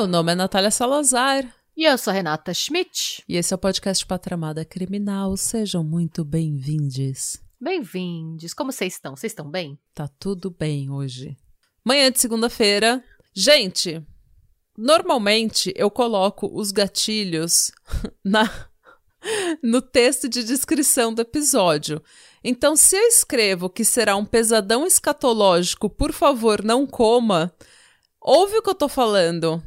Meu nome é Natália Salazar. E eu sou Renata Schmidt. E esse é o podcast Patramada Criminal. Sejam muito bem-vindos. Bem-vindos. Como vocês estão? Vocês estão bem? Tá tudo bem hoje. Manhã de segunda-feira. Gente, normalmente eu coloco os gatilhos na no texto de descrição do episódio. Então, se eu escrevo que será um pesadão escatológico, por favor, não coma, ouve o que eu tô falando.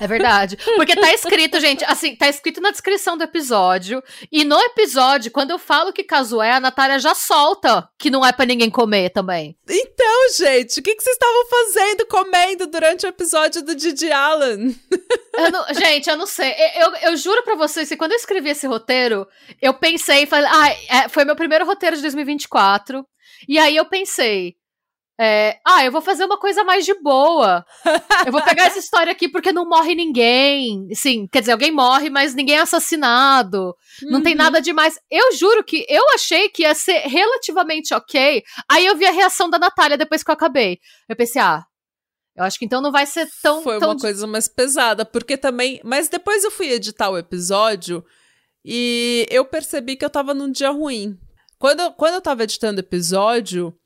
É verdade. Porque tá escrito, gente, assim, tá escrito na descrição do episódio. E no episódio, quando eu falo que caso é, a Natália já solta que não é para ninguém comer também. Então, gente, o que, que vocês estavam fazendo comendo durante o episódio do Didi Allen? Eu não, gente, eu não sei. Eu, eu, eu juro para vocês que quando eu escrevi esse roteiro, eu pensei, falei, ah, é, foi meu primeiro roteiro de 2024. E aí eu pensei, é, ah, eu vou fazer uma coisa mais de boa. Eu vou pegar essa história aqui porque não morre ninguém. Sim, quer dizer, alguém morre, mas ninguém é assassinado. Uhum. Não tem uhum. nada demais. Eu juro que eu achei que ia ser relativamente ok. Aí eu vi a reação da Natália depois que eu acabei. Eu pensei, ah, eu acho que então não vai ser tão. Foi tão... uma coisa mais pesada, porque também. Mas depois eu fui editar o episódio e eu percebi que eu tava num dia ruim. Quando, quando eu tava editando o episódio,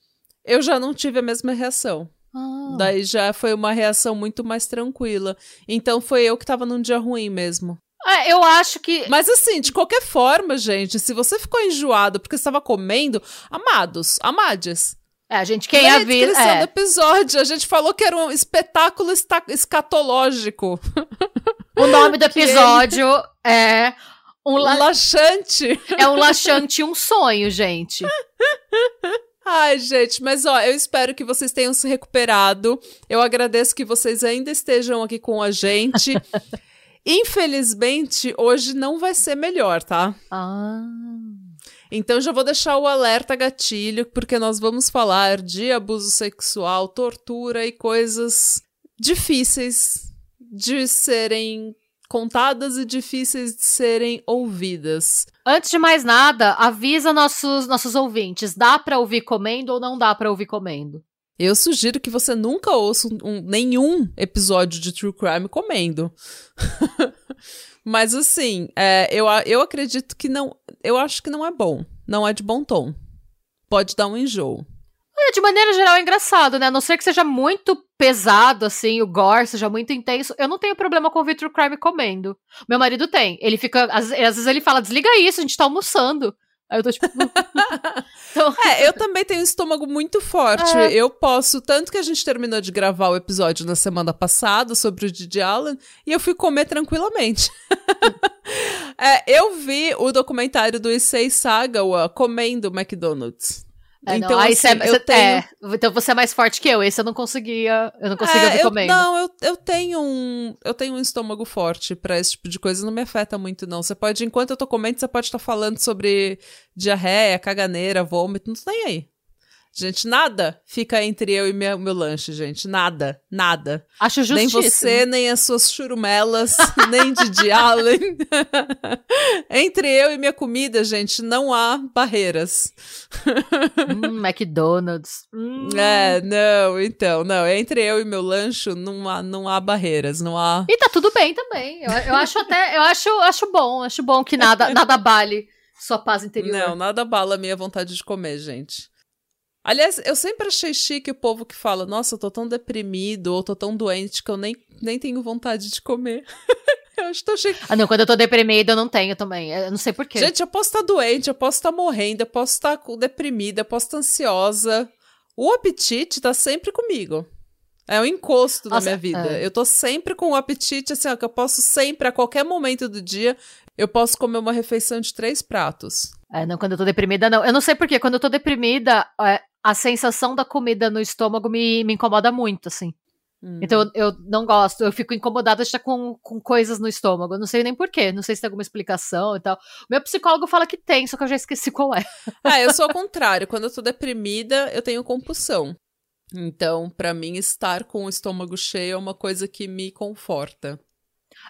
eu já não tive a mesma reação. Ah. Daí já foi uma reação muito mais tranquila. Então foi eu que tava num dia ruim mesmo. É, eu acho que. Mas assim, de qualquer forma, gente, se você ficou enjoado porque estava comendo, amados, amades. É, a gente quem avisa. A descrição é. do episódio, a gente falou que era um espetáculo escatológico. O nome do episódio é um, la... laxante. É um laxante um sonho, gente. Ai, gente, mas ó, eu espero que vocês tenham se recuperado. Eu agradeço que vocês ainda estejam aqui com a gente. Infelizmente, hoje não vai ser melhor, tá? Ah. Então já vou deixar o alerta gatilho, porque nós vamos falar de abuso sexual, tortura e coisas difíceis de serem contadas e difíceis de serem ouvidas. Antes de mais nada, avisa nossos, nossos ouvintes: dá para ouvir comendo ou não dá para ouvir comendo? Eu sugiro que você nunca ouça um, um, nenhum episódio de True Crime comendo. Mas assim, é, eu, eu acredito que não. Eu acho que não é bom. Não é de bom tom. Pode dar um enjoo. É, de maneira geral é engraçado, né? A não ser que seja muito pesado, assim, o gore seja muito intenso. Eu não tenho problema com o Victor Crime comendo. Meu marido tem. Ele fica. Às, às vezes ele fala: desliga isso, a gente tá almoçando. Aí eu tô tipo. então... É, eu também tenho um estômago muito forte. É. Eu posso. Tanto que a gente terminou de gravar o episódio na semana passada sobre o Didi Allen e eu fui comer tranquilamente. é, eu vi o documentário do Issei Sagawa comendo McDonald's. É, então, Aí assim, você, eu tenho... é, então você é mais forte que eu. Esse eu não conseguia, eu não conseguia é, eu, comendo. Não, eu, eu tenho um, eu tenho um estômago forte para esse tipo de coisa, não me afeta muito não. Você pode, enquanto eu tô comendo, você pode estar tá falando sobre diarreia, caganeira, vômito, não tô nem aí. Gente, nada fica entre eu e minha, meu lanche, gente. Nada, nada. Acho justíssimo. Nem você, nem as suas churumelas, nem Didi Allen. entre eu e minha comida, gente, não há barreiras. hum, McDonald's. Hum. É, não, então, não. Entre eu e meu lanche, não há, não há barreiras, não há... E tá tudo bem também. Eu, eu acho até, eu acho, acho bom, acho bom que nada, nada bale sua paz interior. Não, nada bala a minha vontade de comer, gente. Aliás, eu sempre achei chique o povo que fala: Nossa, eu tô tão deprimido ou tô tão doente que eu nem, nem tenho vontade de comer. eu acho tão chique. Ah, não, quando eu tô deprimido eu não tenho também. Eu não sei porquê. Gente, eu posso estar doente, eu posso estar morrendo, eu posso estar deprimida, eu posso estar ansiosa. O apetite tá sempre comigo. É um encosto Nossa, na minha vida. É. Eu tô sempre com o apetite, assim, ó, que eu posso sempre, a qualquer momento do dia, eu posso comer uma refeição de três pratos. É, não, quando eu tô deprimida, não. Eu não sei porquê. Quando eu tô deprimida, é, a sensação da comida no estômago me, me incomoda muito, assim. Hum. Então eu, eu, não gosto, eu fico incomodada já com, com coisas no estômago. Eu não sei nem porquê, não sei se tem alguma explicação e tal. Meu psicólogo fala que tem, só que eu já esqueci qual é. Ah, eu sou ao contrário. Quando eu tô deprimida, eu tenho compulsão. Então, para mim, estar com o estômago cheio é uma coisa que me conforta.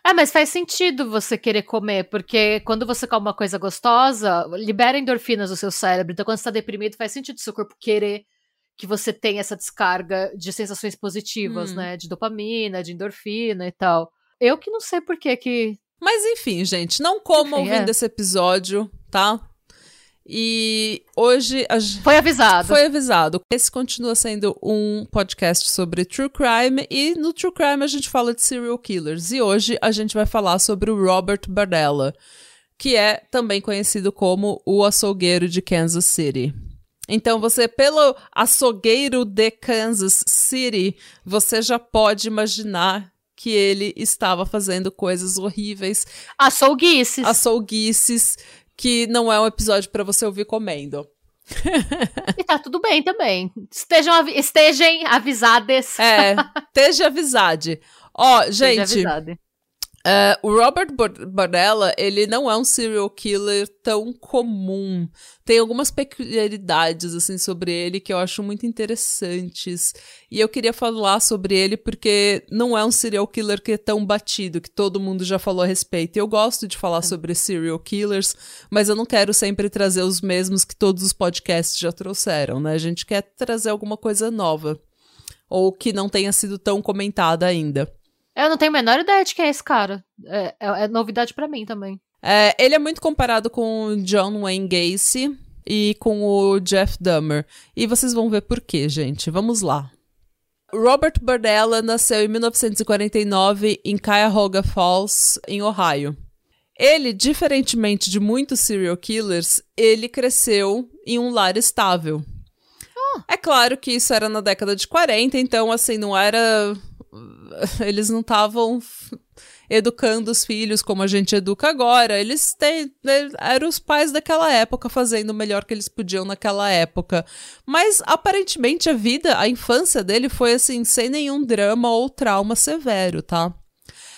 É, mas faz sentido você querer comer, porque quando você come uma coisa gostosa, libera endorfinas do seu cérebro. Então, quando você tá deprimido, faz sentido o seu corpo querer que você tenha essa descarga de sensações positivas, hum. né? De dopamina, de endorfina e tal. Eu que não sei por que que. Mas enfim, gente, não como enfim, ouvindo é. esse episódio, tá? E hoje. A... Foi avisado. Foi avisado. Esse continua sendo um podcast sobre true crime. E no true crime a gente fala de serial killers. E hoje a gente vai falar sobre o Robert Bardella, que é também conhecido como o açougueiro de Kansas City. Então, você, pelo açougueiro de Kansas City, você já pode imaginar que ele estava fazendo coisas horríveis. Açouguices. Açouguices, que não é um episódio para você ouvir comendo. e tá tudo bem também. Estejam, avi estejam avisadas. É, esteja avisade. Ó, gente. Esteja avisade. Uh, o Robert Bardella, ele não é um serial killer tão comum. Tem algumas peculiaridades, assim, sobre ele que eu acho muito interessantes. E eu queria falar sobre ele porque não é um serial killer que é tão batido, que todo mundo já falou a respeito. Eu gosto de falar é. sobre serial killers, mas eu não quero sempre trazer os mesmos que todos os podcasts já trouxeram, né? A gente quer trazer alguma coisa nova. Ou que não tenha sido tão comentada ainda. Eu não tenho a menor ideia de quem é esse cara. É, é, é novidade para mim também. É, ele é muito comparado com o John Wayne Gacy e com o Jeff Dahmer. E vocês vão ver por quê, gente. Vamos lá. Robert Bardella nasceu em 1949 em Cuyahoga Falls, em Ohio. Ele, diferentemente de muitos serial killers, ele cresceu em um lar estável. Oh. É claro que isso era na década de 40, então assim, não era eles não estavam educando os filhos como a gente educa agora. Eles têm, eram os pais daquela época fazendo o melhor que eles podiam naquela época. Mas aparentemente a vida, a infância dele foi assim, sem nenhum drama ou trauma severo, tá?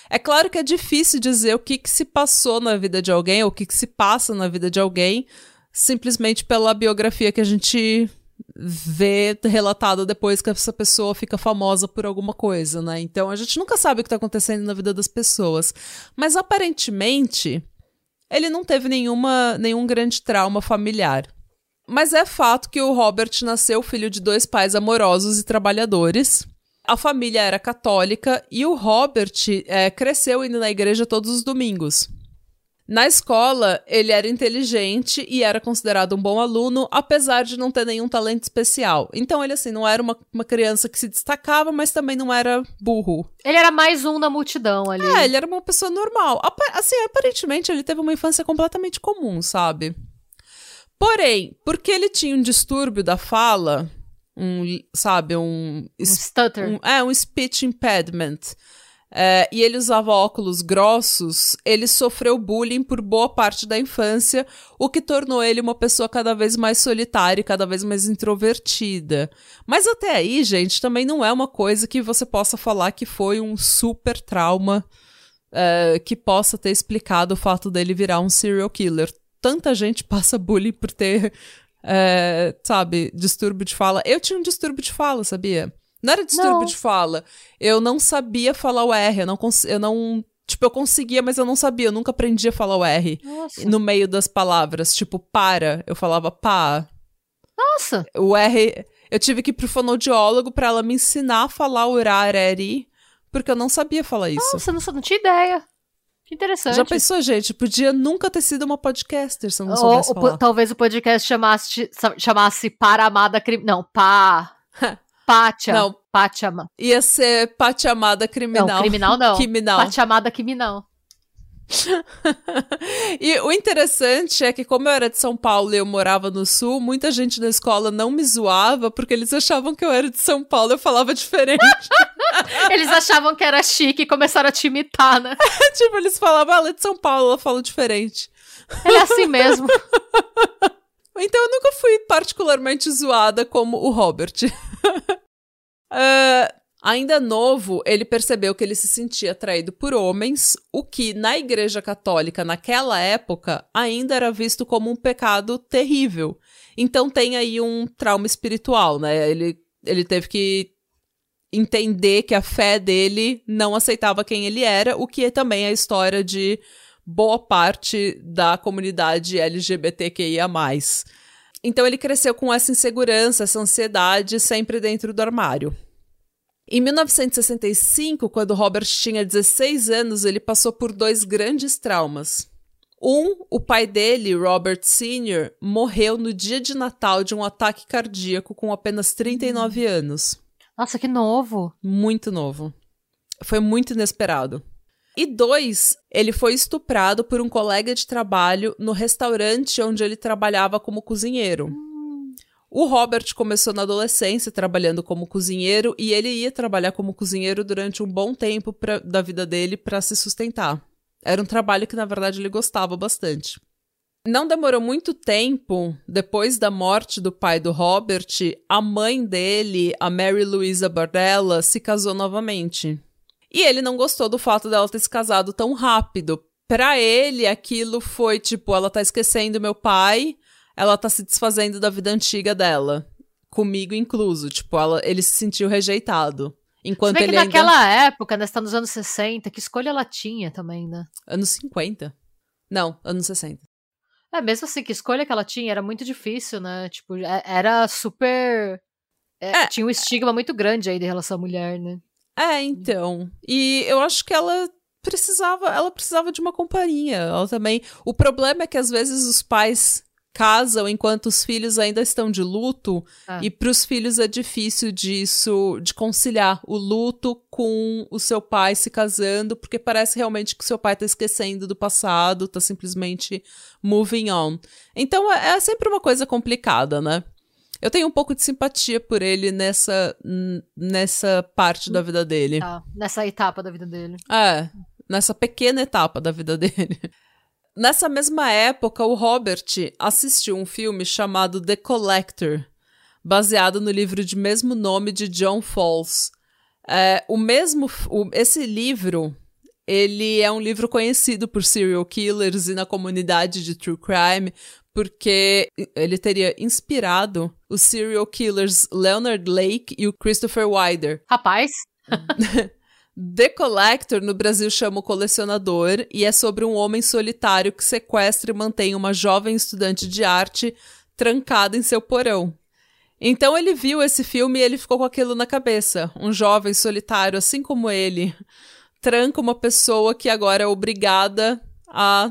É claro que é difícil dizer o que, que se passou na vida de alguém, ou o que, que se passa na vida de alguém, simplesmente pela biografia que a gente vê relatado depois que essa pessoa fica famosa por alguma coisa, né? Então a gente nunca sabe o que tá acontecendo na vida das pessoas. Mas aparentemente, ele não teve nenhuma, nenhum grande trauma familiar. Mas é fato que o Robert nasceu filho de dois pais amorosos e trabalhadores. A família era católica e o Robert é, cresceu indo na igreja todos os domingos. Na escola, ele era inteligente e era considerado um bom aluno, apesar de não ter nenhum talento especial. Então, ele, assim, não era uma, uma criança que se destacava, mas também não era burro. Ele era mais um da multidão ali. É, ele era uma pessoa normal. Assim, aparentemente, ele teve uma infância completamente comum, sabe? Porém, porque ele tinha um distúrbio da fala, um, sabe, um... Um stutter. Um, é, um speech impediment é, e ele usava óculos grossos, ele sofreu bullying por boa parte da infância, o que tornou ele uma pessoa cada vez mais solitária e cada vez mais introvertida. Mas até aí, gente, também não é uma coisa que você possa falar que foi um super trauma é, que possa ter explicado o fato dele virar um serial killer. Tanta gente passa bullying por ter, é, sabe, distúrbio de fala. Eu tinha um distúrbio de fala, sabia? Não era distúrbio não. de fala. Eu não sabia falar o R. Eu não, eu não. Tipo, eu conseguia, mas eu não sabia. Eu nunca aprendi a falar o R Nossa. no meio das palavras. Tipo, para. Eu falava pá. Nossa! O R. Eu tive que ir pro fonoaudiólogo pra ela me ensinar a falar o R, porque eu não sabia falar isso. Nossa, não, não tinha ideia. Que interessante. Já pensou, gente? Podia nunca ter sido uma podcaster se eu não soubesse Ou, falar. Talvez o podcast chamasse, chamasse Para Amada Crime... Não, Pá... Pátia. Não. Pátia. Ia ser Pátia Amada Criminal. Não, criminal não. Criminal. Pátia Amada Criminal. e o interessante é que, como eu era de São Paulo e eu morava no Sul, muita gente na escola não me zoava porque eles achavam que eu era de São Paulo eu falava diferente. eles achavam que era chique e começaram a te imitar, né? tipo, eles falavam, ah, ela é de São Paulo, ela fala diferente. Ele é assim mesmo. então eu nunca fui particularmente zoada como o Robert. Uh, ainda novo, ele percebeu que ele se sentia atraído por homens, o que na Igreja Católica naquela época ainda era visto como um pecado terrível. Então tem aí um trauma espiritual, né? Ele ele teve que entender que a fé dele não aceitava quem ele era, o que é também a história de boa parte da comunidade LGBTQIA+. Então ele cresceu com essa insegurança, essa ansiedade sempre dentro do armário. Em 1965, quando Robert tinha 16 anos, ele passou por dois grandes traumas. Um, o pai dele, Robert Sr., morreu no dia de Natal de um ataque cardíaco com apenas 39 anos. Nossa, que novo! Muito novo. Foi muito inesperado. E dois, ele foi estuprado por um colega de trabalho no restaurante onde ele trabalhava como cozinheiro. O Robert começou na adolescência trabalhando como cozinheiro e ele ia trabalhar como cozinheiro durante um bom tempo pra, da vida dele para se sustentar. Era um trabalho que, na verdade, ele gostava bastante. Não demorou muito tempo, depois da morte do pai do Robert, a mãe dele, a Mary Louisa Bardella, se casou novamente. E ele não gostou do fato dela ter se casado tão rápido. Para ele, aquilo foi tipo, ela tá esquecendo meu pai, ela tá se desfazendo da vida antiga dela. Comigo incluso. Tipo, ela, ele se sentiu rejeitado. Enquanto ele que ainda... naquela época, né, você tá nos anos 60, que escolha ela tinha também, né? Anos 50? Não, anos 60. É, mesmo assim, que escolha que ela tinha era muito difícil, né? Tipo, é- era super. é, É. Tinha um estigma muito grande aí em relação à mulher, né? É, então. E eu acho que ela precisava, ela precisava de uma companhia. Ela também. O problema é que às vezes os pais casam enquanto os filhos ainda estão de luto Ah. e para os filhos é difícil disso de conciliar o luto com o seu pai se casando, porque parece realmente que o seu pai tá esquecendo do passado, tá simplesmente moving on. Então é, é sempre uma coisa complicada, né? Eu tenho um pouco de simpatia por ele nessa, nessa parte da vida dele. Tá, nessa etapa da vida dele. É, nessa pequena etapa da vida dele. Nessa mesma época, o Robert assistiu um filme chamado The Collector, baseado no livro de mesmo nome de John Fowles. É, o mesmo, o- esse livro, ele é um livro conhecido por serial killers e na comunidade de true crime, porque ele teria inspirado os serial killers Leonard Lake e o Christopher Wilder. Rapaz, The Collector no Brasil chama o colecionador e é sobre um homem solitário que sequestra e mantém uma jovem estudante de arte trancada em seu porão. Então ele viu esse filme e ele ficou com aquilo na cabeça. Um jovem solitário, assim como ele, tranca uma pessoa que agora é obrigada a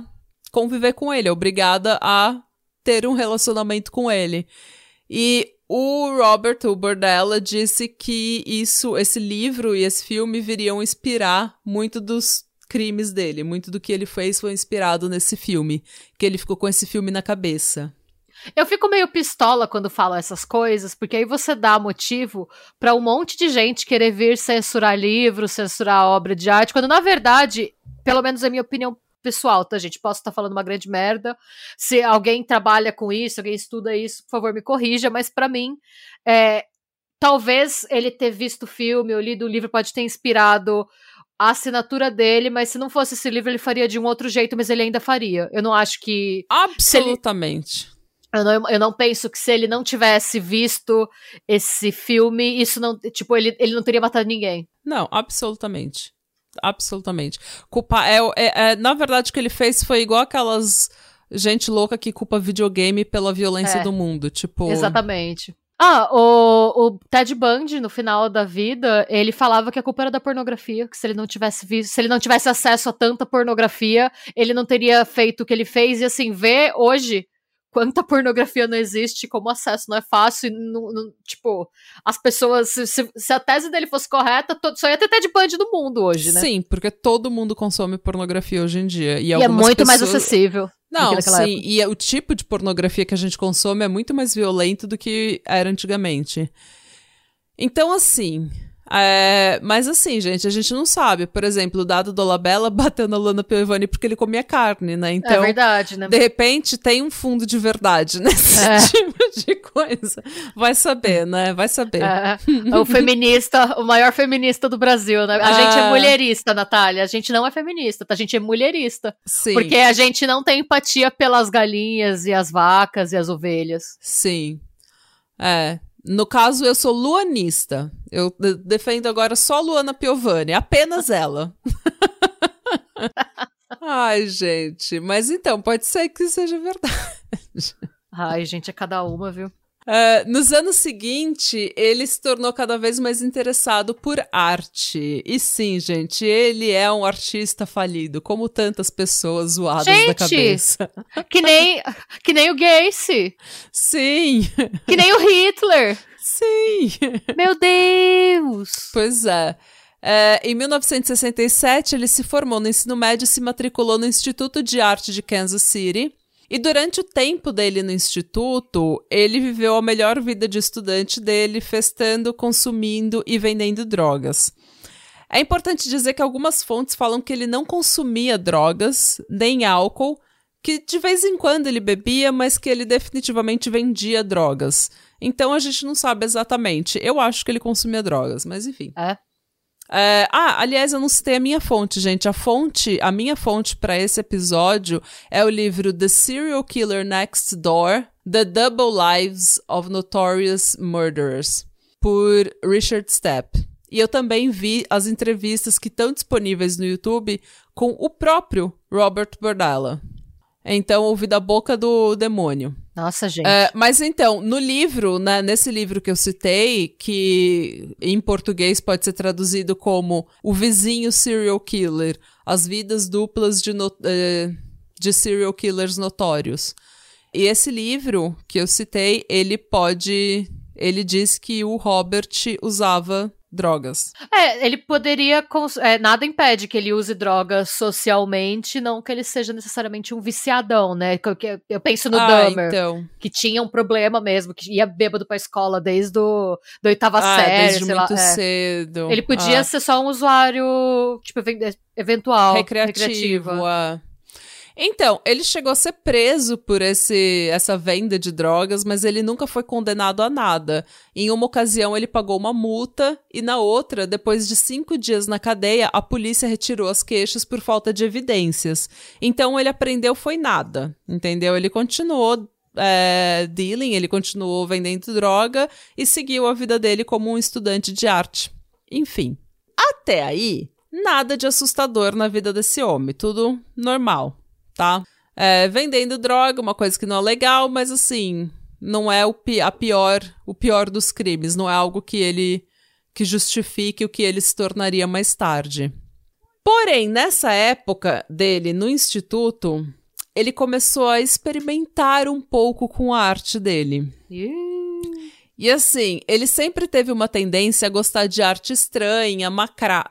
conviver com ele, é obrigada a ter um relacionamento com ele. E o Robert, o Bordella, disse que isso, esse livro e esse filme viriam inspirar muito dos crimes dele. Muito do que ele fez foi inspirado nesse filme. Que ele ficou com esse filme na cabeça. eu fico meio pistola quando falo essas coisas, porque aí você dá motivo pra um monte de gente querer vir censurar livros, censurar obra de arte, quando na verdade, pelo menos é minha opinião pessoal, tá, gente? Posso estar falando uma grande merda. Se alguém trabalha com isso, alguém estuda isso, por favor, me corrija, mas pra mim, é, talvez ele ter visto o filme ou lido o livro pode ter inspirado a assinatura dele, mas se não fosse esse livro, ele faria de um outro jeito, mas ele ainda faria. Eu não acho que. Absolutamente. Eu não, eu não penso que se ele não tivesse visto esse filme, isso não. Tipo, ele, ele não teria matado ninguém. Não, absolutamente. Absolutamente. Culpa, é, é- é- na verdade, o que ele fez foi igual aquelas gente louca que culpa videogame pela violência É. do mundo. Tipo. Exatamente. Ah, o, o Ted Bundy, no final da vida, ele falava que a culpa era da pornografia, que se ele não tivesse visto, se ele não tivesse acesso a tanta pornografia, ele não teria feito o que ele fez, e assim, ver hoje quanta pornografia não existe, como o acesso não é fácil, e não- não- tipo, as pessoas, se, se- a tese dele fosse correta, to- só ia ter Ted Bundy no mundo hoje, né? Sim, porque todo mundo consome pornografia hoje em dia. E, E é muito mais pessoas- acessível. do Não, sim, e é- o tipo de pornografia que a gente consome é muito mais violento do que era antigamente. Então, assim. É, Mas assim, gente, a gente não sabe. Por exemplo, o dado do Labella bateu na Lana Piovani porque ele comia carne, né? é Então, verdade, né? de repente, tem um fundo de verdade nesse É. tipo de coisa. Vai saber, né? Vai saber. É, o feminista, o maior feminista do Brasil, né? A gente é Ah. mulherista, Natália. A gente não é feminista, tá? A gente é mulherista. Sim. Porque a gente não tem empatia pelas galinhas e as vacas e as ovelhas. Sim. É. No caso, eu sou luanista. Eu defendo agora só Luana Piovani, apenas ela. Ai, gente. Mas então, pode ser que seja verdade. Ai, gente, é cada uma, viu? Uh, nos anos seguintes, ele se tornou cada vez mais interessado por arte. E sim, gente, ele é um artista falido, como tantas pessoas zoadas gente, da cabeça. Que nem, que nem o Gacy. Sim. Que nem o Hitler. Sim. Meu Deus. Pois é. É, em 1967, ele se formou no ensino médio e se matriculou no Instituto de Arte de Kansas City. E durante o tempo dele no instituto, ele viveu a melhor vida de estudante dele, festando, consumindo e vendendo drogas. É importante dizer que algumas fontes falam que ele não consumia drogas, nem álcool, que de vez em quando ele bebia, mas que ele definitivamente vendia drogas. Então a gente não sabe exatamente. Eu acho que ele consumia drogas, mas enfim. É. É, ah, aliás, eu não citei a minha fonte, gente. A fonte, a minha fonte para esse episódio é o livro The Serial Killer Next Door: The Double Lives of Notorious Murderers, por Richard Stepp. E eu também vi as entrevistas que estão disponíveis no YouTube com o próprio Robert Bordella. Então, ouvi da boca do demônio. Nossa, gente. É, mas então, no livro, né, nesse livro que eu citei, que em português pode ser traduzido como O Vizinho Serial Killer, As Vidas Duplas de, no, é, de Serial Killers Notórios. E esse livro que eu citei, ele pode. Ele diz que o Robert usava drogas. É, ele poderia. É, nada impede que ele use drogas socialmente, não que ele seja necessariamente um viciadão, né? Eu, eu penso no ah, Dahmer, então. que tinha um problema mesmo, que ia bêbado pra escola desde o, do oitava ah, série, desde muito lá. É. cedo. Ele podia ah. ser só um usuário, tipo, eventual. Recreativo. recreativo. Ah. Então, ele chegou a ser preso por esse, essa venda de drogas, mas ele nunca foi condenado a nada. Em uma ocasião, ele pagou uma multa, e na outra, depois de cinco dias na cadeia, a polícia retirou as queixas por falta de evidências. Então, ele aprendeu foi nada, entendeu? Ele continuou é, dealing, ele continuou vendendo droga e seguiu a vida dele como um estudante de arte. Enfim, até aí, nada de assustador na vida desse homem, tudo normal tá? É, vendendo droga, uma coisa que não é legal, mas assim, não é o, pi a pior, o pior dos crimes, não é algo que ele que justifique o que ele se tornaria mais tarde. Porém, nessa época dele no instituto, ele começou a experimentar um pouco com a arte dele. E assim, ele sempre teve uma tendência a gostar de arte estranha,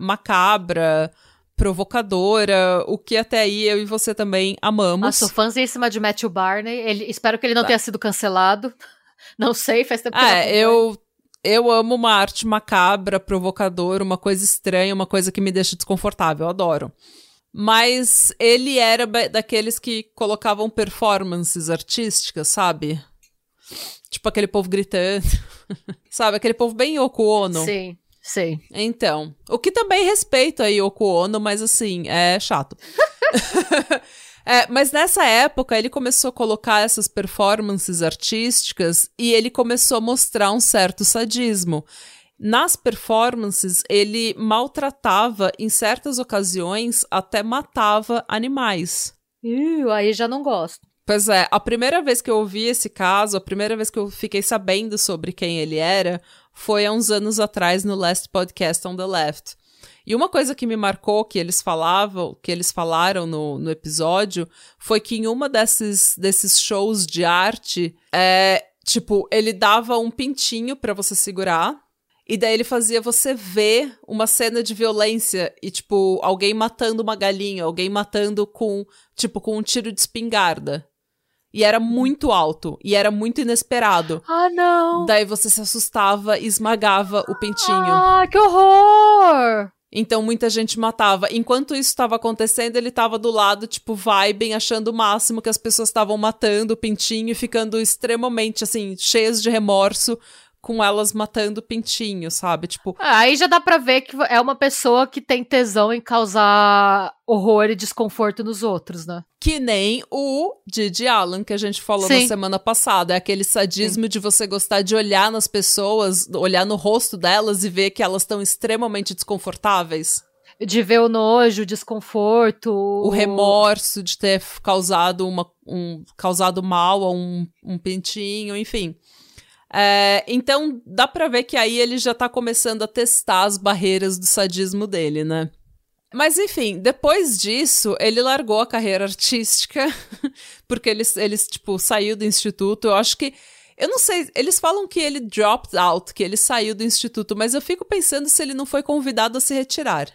macabra, provocadora, o que até aí eu e você também amamos. Ah, sou fãzíssima de Matthew Barney. Ele, espero que ele não tá. tenha sido cancelado. Não sei, faz tempo que é, eu eu amo uma arte macabra, provocadora, uma coisa estranha, uma coisa que me deixa desconfortável, eu adoro. Mas ele era daqueles que colocavam performances artísticas, sabe? Tipo aquele povo gritando. sabe? Aquele povo bem Yoko Ono. Sim. Sei. Então, o que também respeita a Yoko Ono, mas assim, é chato. é, mas nessa época ele começou a colocar essas performances artísticas e ele começou a mostrar um certo sadismo. Nas performances, ele maltratava, em certas ocasiões, até matava animais. Uh, aí já não gosto. Pois é, a primeira vez que eu ouvi esse caso, a primeira vez que eu fiquei sabendo sobre quem ele era, foi há uns anos atrás no Last Podcast on the Left. E uma coisa que me marcou que eles falavam, que eles falaram no, no episódio, foi que em uma desses, desses shows de arte, é, tipo, ele dava um pintinho para você segurar. E daí ele fazia você ver uma cena de violência e, tipo, alguém matando uma galinha, alguém matando com, tipo, com um tiro de espingarda. E era muito alto. E era muito inesperado. Ah, não! Daí você se assustava e esmagava o pentinho. Ah, que horror! Então muita gente matava. Enquanto isso estava acontecendo, ele estava do lado, tipo, vibem, achando o máximo que as pessoas estavam matando o pintinho e ficando extremamente, assim, cheias de remorso com elas matando pintinho, sabe? Tipo. Ah, aí já dá pra ver que é uma pessoa que tem tesão em causar horror e desconforto nos outros, né? Que nem o Didi Allen que a gente falou Sim. na semana passada. É aquele sadismo Sim. de você gostar de olhar nas pessoas, olhar no rosto delas e ver que elas estão extremamente desconfortáveis de ver o nojo, o desconforto. O remorso de ter causado, uma, um, causado mal a um, um pintinho, enfim. É, então, dá pra ver que aí ele já tá começando a testar as barreiras do sadismo dele, né? Mas enfim, depois disso, ele largou a carreira artística, porque ele, ele, tipo, saiu do instituto. Eu acho que. Eu não sei, eles falam que ele dropped out, que ele saiu do instituto, mas eu fico pensando se ele não foi convidado a se retirar.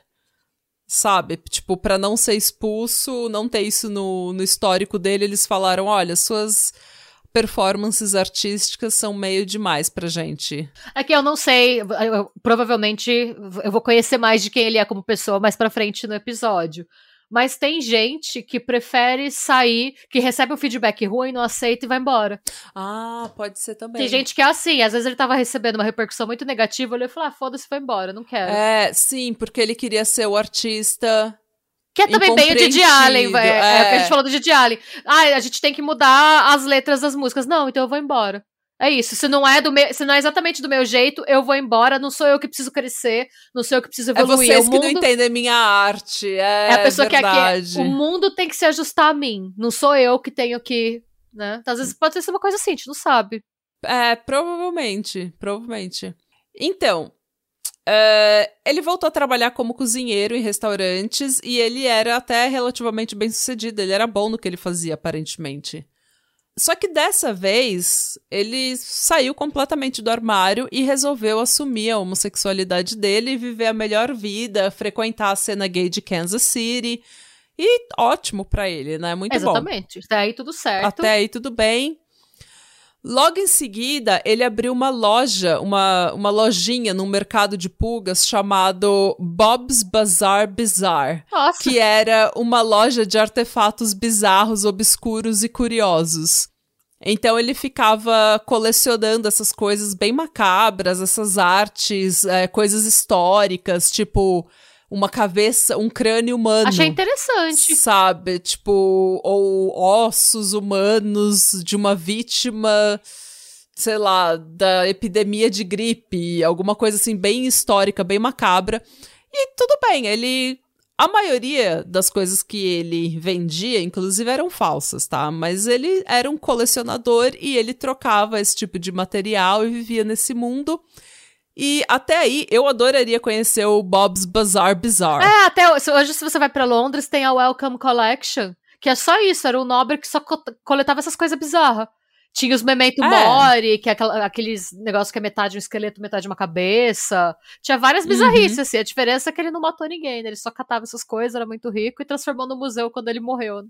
Sabe? Tipo, para não ser expulso, não ter isso no, no histórico dele, eles falaram: olha, suas performances artísticas são meio demais pra gente. É que eu não sei, eu, provavelmente eu vou conhecer mais de quem ele é como pessoa mais pra frente no episódio. Mas tem gente que prefere sair, que recebe um feedback ruim, não aceita e vai embora. Ah, pode ser também. Tem gente que é assim, às vezes ele tava recebendo uma repercussão muito negativa, ele falou, ah, foda-se, foi embora, não quero. É, sim, porque ele queria ser o artista que é também bem o Didi Allen, é, é. é, o que a gente é. falou do Didi Allen. Ah, a gente tem que mudar as letras das músicas. Não, então eu vou embora. É isso. Se não é do meu, se não é exatamente do meu jeito, eu vou embora. Não sou eu que preciso crescer, não sou eu que preciso evoluir. É vocês mundo... que não entendem minha arte. É, é a pessoa verdade. que é que o mundo tem que se ajustar a mim. Não sou eu que tenho que, né? Então, às vezes pode ser uma coisa assim, a gente não sabe. É, provavelmente, provavelmente. Então, Uh, ele voltou a trabalhar como cozinheiro em restaurantes e ele era até relativamente bem sucedido. Ele era bom no que ele fazia, aparentemente. Só que dessa vez, ele saiu completamente do armário e resolveu assumir a homossexualidade dele e viver a melhor vida, frequentar a cena gay de Kansas City. E ótimo para ele, né? Muito Exatamente. bom. Exatamente. Até aí tudo certo. Até aí tudo bem. Logo em seguida, ele abriu uma loja, uma, uma lojinha num mercado de pulgas chamado Bob's Bazaar Bizarre. Nossa. Que era uma loja de artefatos bizarros, obscuros e curiosos. Então ele ficava colecionando essas coisas bem macabras, essas artes, é, coisas históricas, tipo uma cabeça, um crânio humano. Achei interessante. Sabe? Tipo, ou ossos humanos de uma vítima, sei lá, da epidemia de gripe, alguma coisa assim bem histórica, bem macabra. E tudo bem, ele a maioria das coisas que ele vendia, inclusive, eram falsas, tá? Mas ele era um colecionador e ele trocava esse tipo de material e vivia nesse mundo. E até aí, eu adoraria conhecer o Bob's Bazaar Bizarre. É, até hoje, se você vai para Londres, tem a Welcome Collection, que é só isso, era um nobre que só co coletava essas coisas bizarras. Tinha os Memento é. Mori, que é aquela, aqueles negócios que é metade um esqueleto, metade uma cabeça. Tinha várias bizarrices, uhum. assim. A diferença é que ele não matou ninguém, né? Ele só catava essas coisas, era muito rico e transformou no museu quando ele morreu.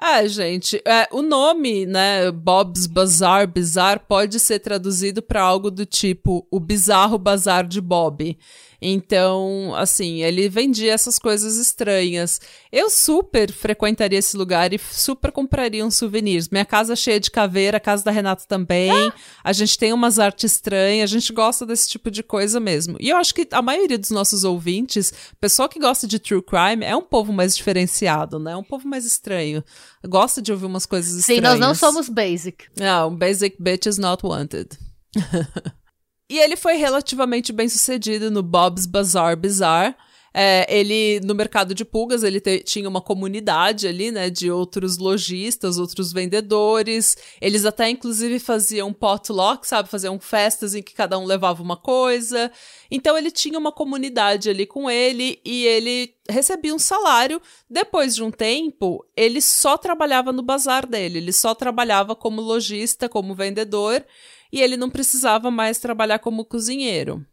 É, gente, é, o nome, né, Bob's Bazaar, Bizarre, pode ser traduzido para algo do tipo o bizarro bazar de Bob. Então, assim, ele vendia essas coisas estranhas. Eu super frequentaria esse lugar e super compraria uns souvenirs. Minha casa é cheia de caveira, a casa da Renata também. Ah. A gente tem umas artes estranhas, a gente gosta desse tipo de coisa mesmo. E eu acho que a maioria dos nossos ouvintes, pessoal que gosta de true crime, é um povo mais diferenciado, né? É um povo mais estranho. Gosta de ouvir umas coisas estranhas. Sim, nós não somos basic. Não, basic bitch is not wanted. E ele foi relativamente bem sucedido no Bob's Bazaar Bizarre. É, ele, no mercado de pulgas, ele te, tinha uma comunidade ali, né, de outros lojistas, outros vendedores. Eles até, inclusive, faziam potluck, sabe? Faziam festas em que cada um levava uma coisa. Então, ele tinha uma comunidade ali com ele e ele recebia um salário. Depois de um tempo, ele só trabalhava no bazar dele, ele só trabalhava como lojista, como vendedor e ele não precisava mais trabalhar como cozinheiro.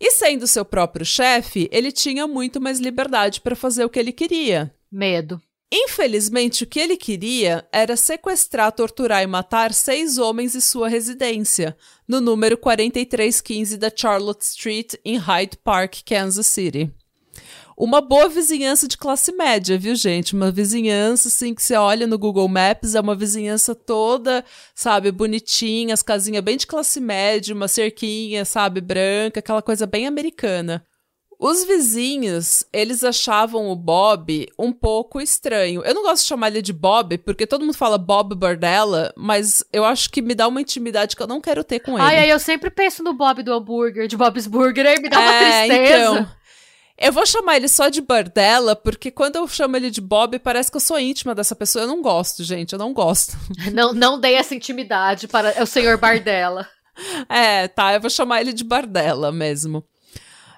E sendo seu próprio chefe, ele tinha muito mais liberdade para fazer o que ele queria. Medo. Infelizmente, o que ele queria era sequestrar, torturar e matar seis homens em sua residência, no número 4315 da Charlotte Street, em Hyde Park, Kansas City. Uma boa vizinhança de classe média, viu, gente? Uma vizinhança, assim, que você olha no Google Maps, é uma vizinhança toda, sabe, bonitinha, as casinhas bem de classe média, uma cerquinha, sabe, branca, aquela coisa bem americana. Os vizinhos, eles achavam o Bob um pouco estranho. Eu não gosto de chamar ele de Bob, porque todo mundo fala Bob Bordella, mas eu acho que me dá uma intimidade que eu não quero ter com ele. Ai, ai, eu sempre penso no Bob do hambúrguer, de Bob's Burger, aí me dá é, uma tristeza. Então, eu vou chamar ele só de Bardella, porque quando eu chamo ele de Bob, parece que eu sou íntima dessa pessoa. Eu não gosto, gente, eu não gosto. Não, não dei essa intimidade para o senhor Bardella. é, tá, eu vou chamar ele de Bardella mesmo.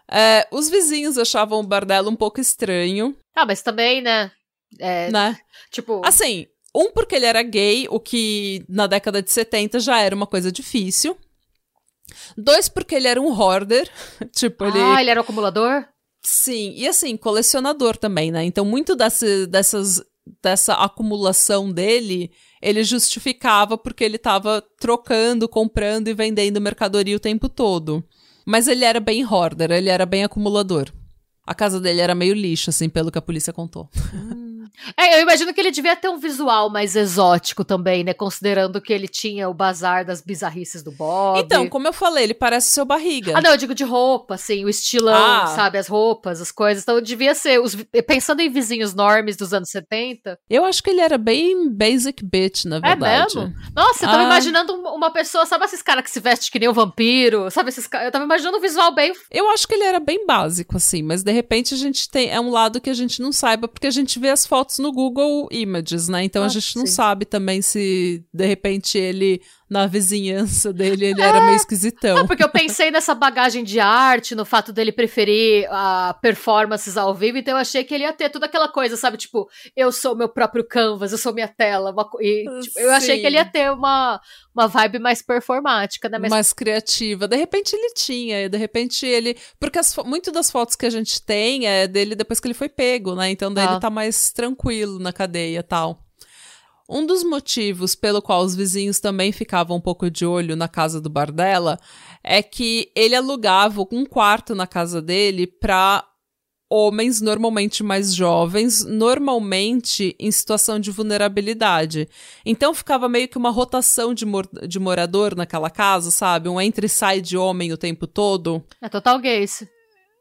É, os vizinhos achavam o Bardella um pouco estranho. Ah, mas também, né? É, né? Tipo. Assim, um, porque ele era gay, o que na década de 70 já era uma coisa difícil. Dois, porque ele era um hoarder. tipo, ele. Ah, ele era um acumulador? Sim, e assim, colecionador também, né? Então, muito desse, dessas, dessa acumulação dele, ele justificava porque ele estava trocando, comprando e vendendo mercadoria o tempo todo. Mas ele era bem hoarder, ele era bem acumulador. A casa dele era meio lixo, assim, pelo que a polícia contou. Hum. É, eu imagino que ele devia ter um visual mais exótico também, né? Considerando que ele tinha o bazar das bizarrices do Bob. Então, como eu falei, ele parece o seu barriga. Ah, não, eu digo de roupa, assim, o estilão, ah. sabe? As roupas, as coisas. Então, devia ser. Os, pensando em vizinhos normes dos anos 70. Eu acho que ele era bem basic bitch, na verdade. É mesmo? Nossa, eu tava ah. imaginando uma pessoa, sabe esses caras que se veste que nem o um vampiro? Sabe esses caras? Eu tava imaginando um visual bem. Eu acho que ele era bem básico, assim, mas de repente a gente tem. É um lado que a gente não saiba, porque a gente vê as fotos no Google Images, né? Então ah, a gente não sabe também se de repente ele na vizinhança dele ele é. era meio esquisitão. Não, porque eu pensei nessa bagagem de arte, no fato dele preferir uh, performances ao vivo, então eu achei que ele ia ter toda aquela coisa, sabe? Tipo, eu sou meu próprio canvas, eu sou minha tela. Uma, e, tipo, eu achei que ele ia ter uma, uma vibe mais performática, né? Mas... Mais criativa. De repente ele tinha, de repente ele. Porque as, muito das fotos que a gente tem é dele depois que ele foi pego, né? Então daí ah. ele tá mais tranquilo na cadeia e tal. Um dos motivos pelo qual os vizinhos também ficavam um pouco de olho na casa do Bardella é que ele alugava um quarto na casa dele para homens normalmente mais jovens, normalmente em situação de vulnerabilidade. Então ficava meio que uma rotação de, mor de morador naquela casa, sabe? Um entre e sai de homem o tempo todo. É total gay isso.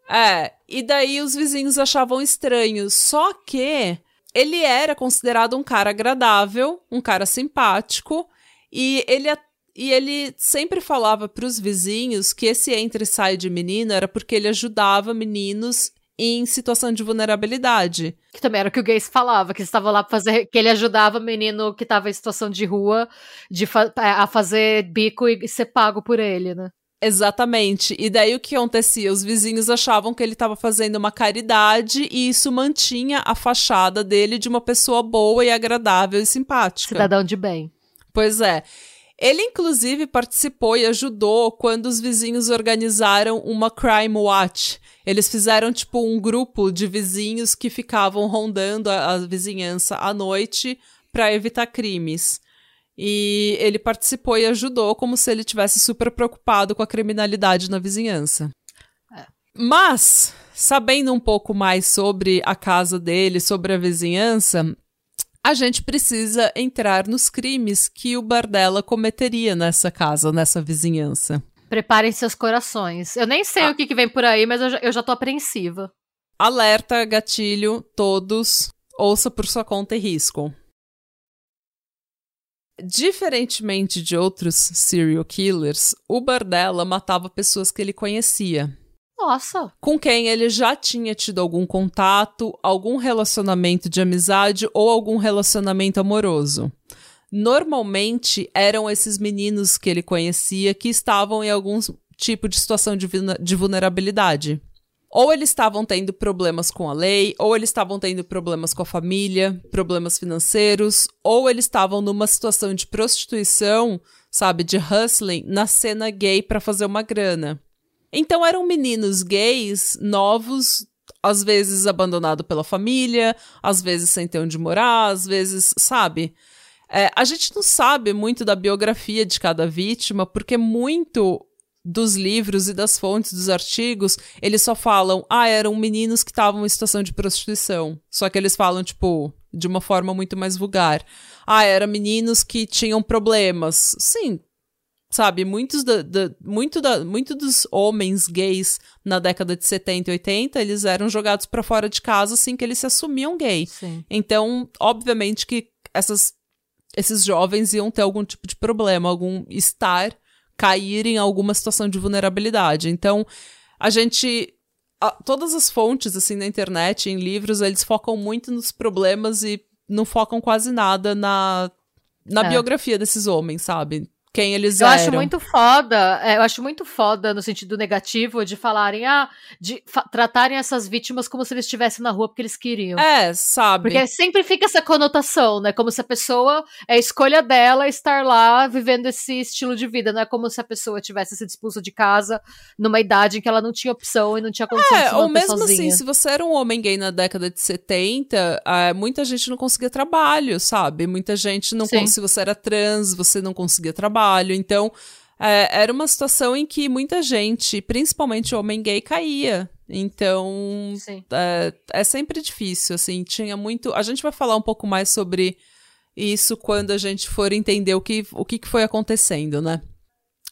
É, e daí os vizinhos achavam estranho. Só que ele era considerado um cara agradável, um cara simpático, e ele, e ele sempre falava para os vizinhos que esse entra e sai de menino era porque ele ajudava meninos em situação de vulnerabilidade. Que também era o que o Gays falava, que estava lá pra fazer, que ele ajudava o menino que estava em situação de rua de fa a fazer bico e ser pago por ele, né? Exatamente. E daí o que acontecia? Os vizinhos achavam que ele estava fazendo uma caridade e isso mantinha a fachada dele de uma pessoa boa e agradável e simpática. Cidadão de bem. Pois é. Ele, inclusive, participou e ajudou quando os vizinhos organizaram uma Crime Watch. Eles fizeram, tipo, um grupo de vizinhos que ficavam rondando a, a vizinhança à noite para evitar crimes. E ele participou e ajudou como se ele tivesse super preocupado com a criminalidade na vizinhança. É. Mas, sabendo um pouco mais sobre a casa dele, sobre a vizinhança, a gente precisa entrar nos crimes que o Bardella cometeria nessa casa, nessa vizinhança. Preparem seus corações. Eu nem sei ah. o que, que, vem por aí, mas eu já, eu já tô apreensiva. Alerta, gatilho, todos. Ouça por sua conta e risco. Diferentemente de outros serial killers, o Bardella matava pessoas que ele conhecia. Nossa! Com quem ele já tinha tido algum contato, algum relacionamento de amizade ou algum relacionamento amoroso. Normalmente eram esses meninos que ele conhecia que estavam em algum tipo de situação de, de vulnerabilidade. Ou eles estavam tendo problemas com a lei, ou eles estavam tendo problemas com a família, problemas financeiros, ou eles estavam numa situação de prostituição, sabe, de hustling na cena gay para fazer uma grana. Então eram meninos gays novos, às vezes abandonados pela família, às vezes sem ter onde morar, às vezes, sabe? É, a gente não sabe muito da biografia de cada vítima, porque muito dos livros e das fontes dos artigos, eles só falam, ah, eram meninos que estavam em situação de prostituição. Só que eles falam, tipo, de uma forma muito mais vulgar. Ah, eram meninos que tinham problemas. Sim, sabe, muitos da, da, muito, da, muito dos homens gays na década de 70 e 80, eles eram jogados para fora de casa assim que eles se assumiam gay. Sim. Então, obviamente que essas, esses jovens iam ter algum tipo de problema, algum estar, cair em alguma situação de vulnerabilidade. Então, a gente a, todas as fontes assim na internet, em livros, eles focam muito nos problemas e não focam quase nada na na É. biografia desses homens, sabe? Quem eles Eu eram. acho muito foda, é, eu acho muito foda no sentido negativo de falarem, ah, de fa- tratarem essas vítimas como se eles estivessem na rua porque eles queriam. É, sabe? Porque sempre fica essa conotação, né? Como se a pessoa é escolha dela estar lá vivendo esse estilo de vida. Não é como se a pessoa tivesse sido expulsa de casa numa idade em que ela não tinha opção e não tinha condição de É, se ou mesmo sozinha. assim, se você era um homem gay na década de 70, ah, muita gente não conseguia trabalho, sabe? Muita gente não. Se você era trans, você não conseguia trabalho. Então, é, era uma situação em que muita gente, principalmente homem gay, caía. Então, é, é sempre difícil, assim, tinha muito... A gente vai falar um pouco mais sobre isso quando a gente for entender o que, o que, que foi acontecendo, né?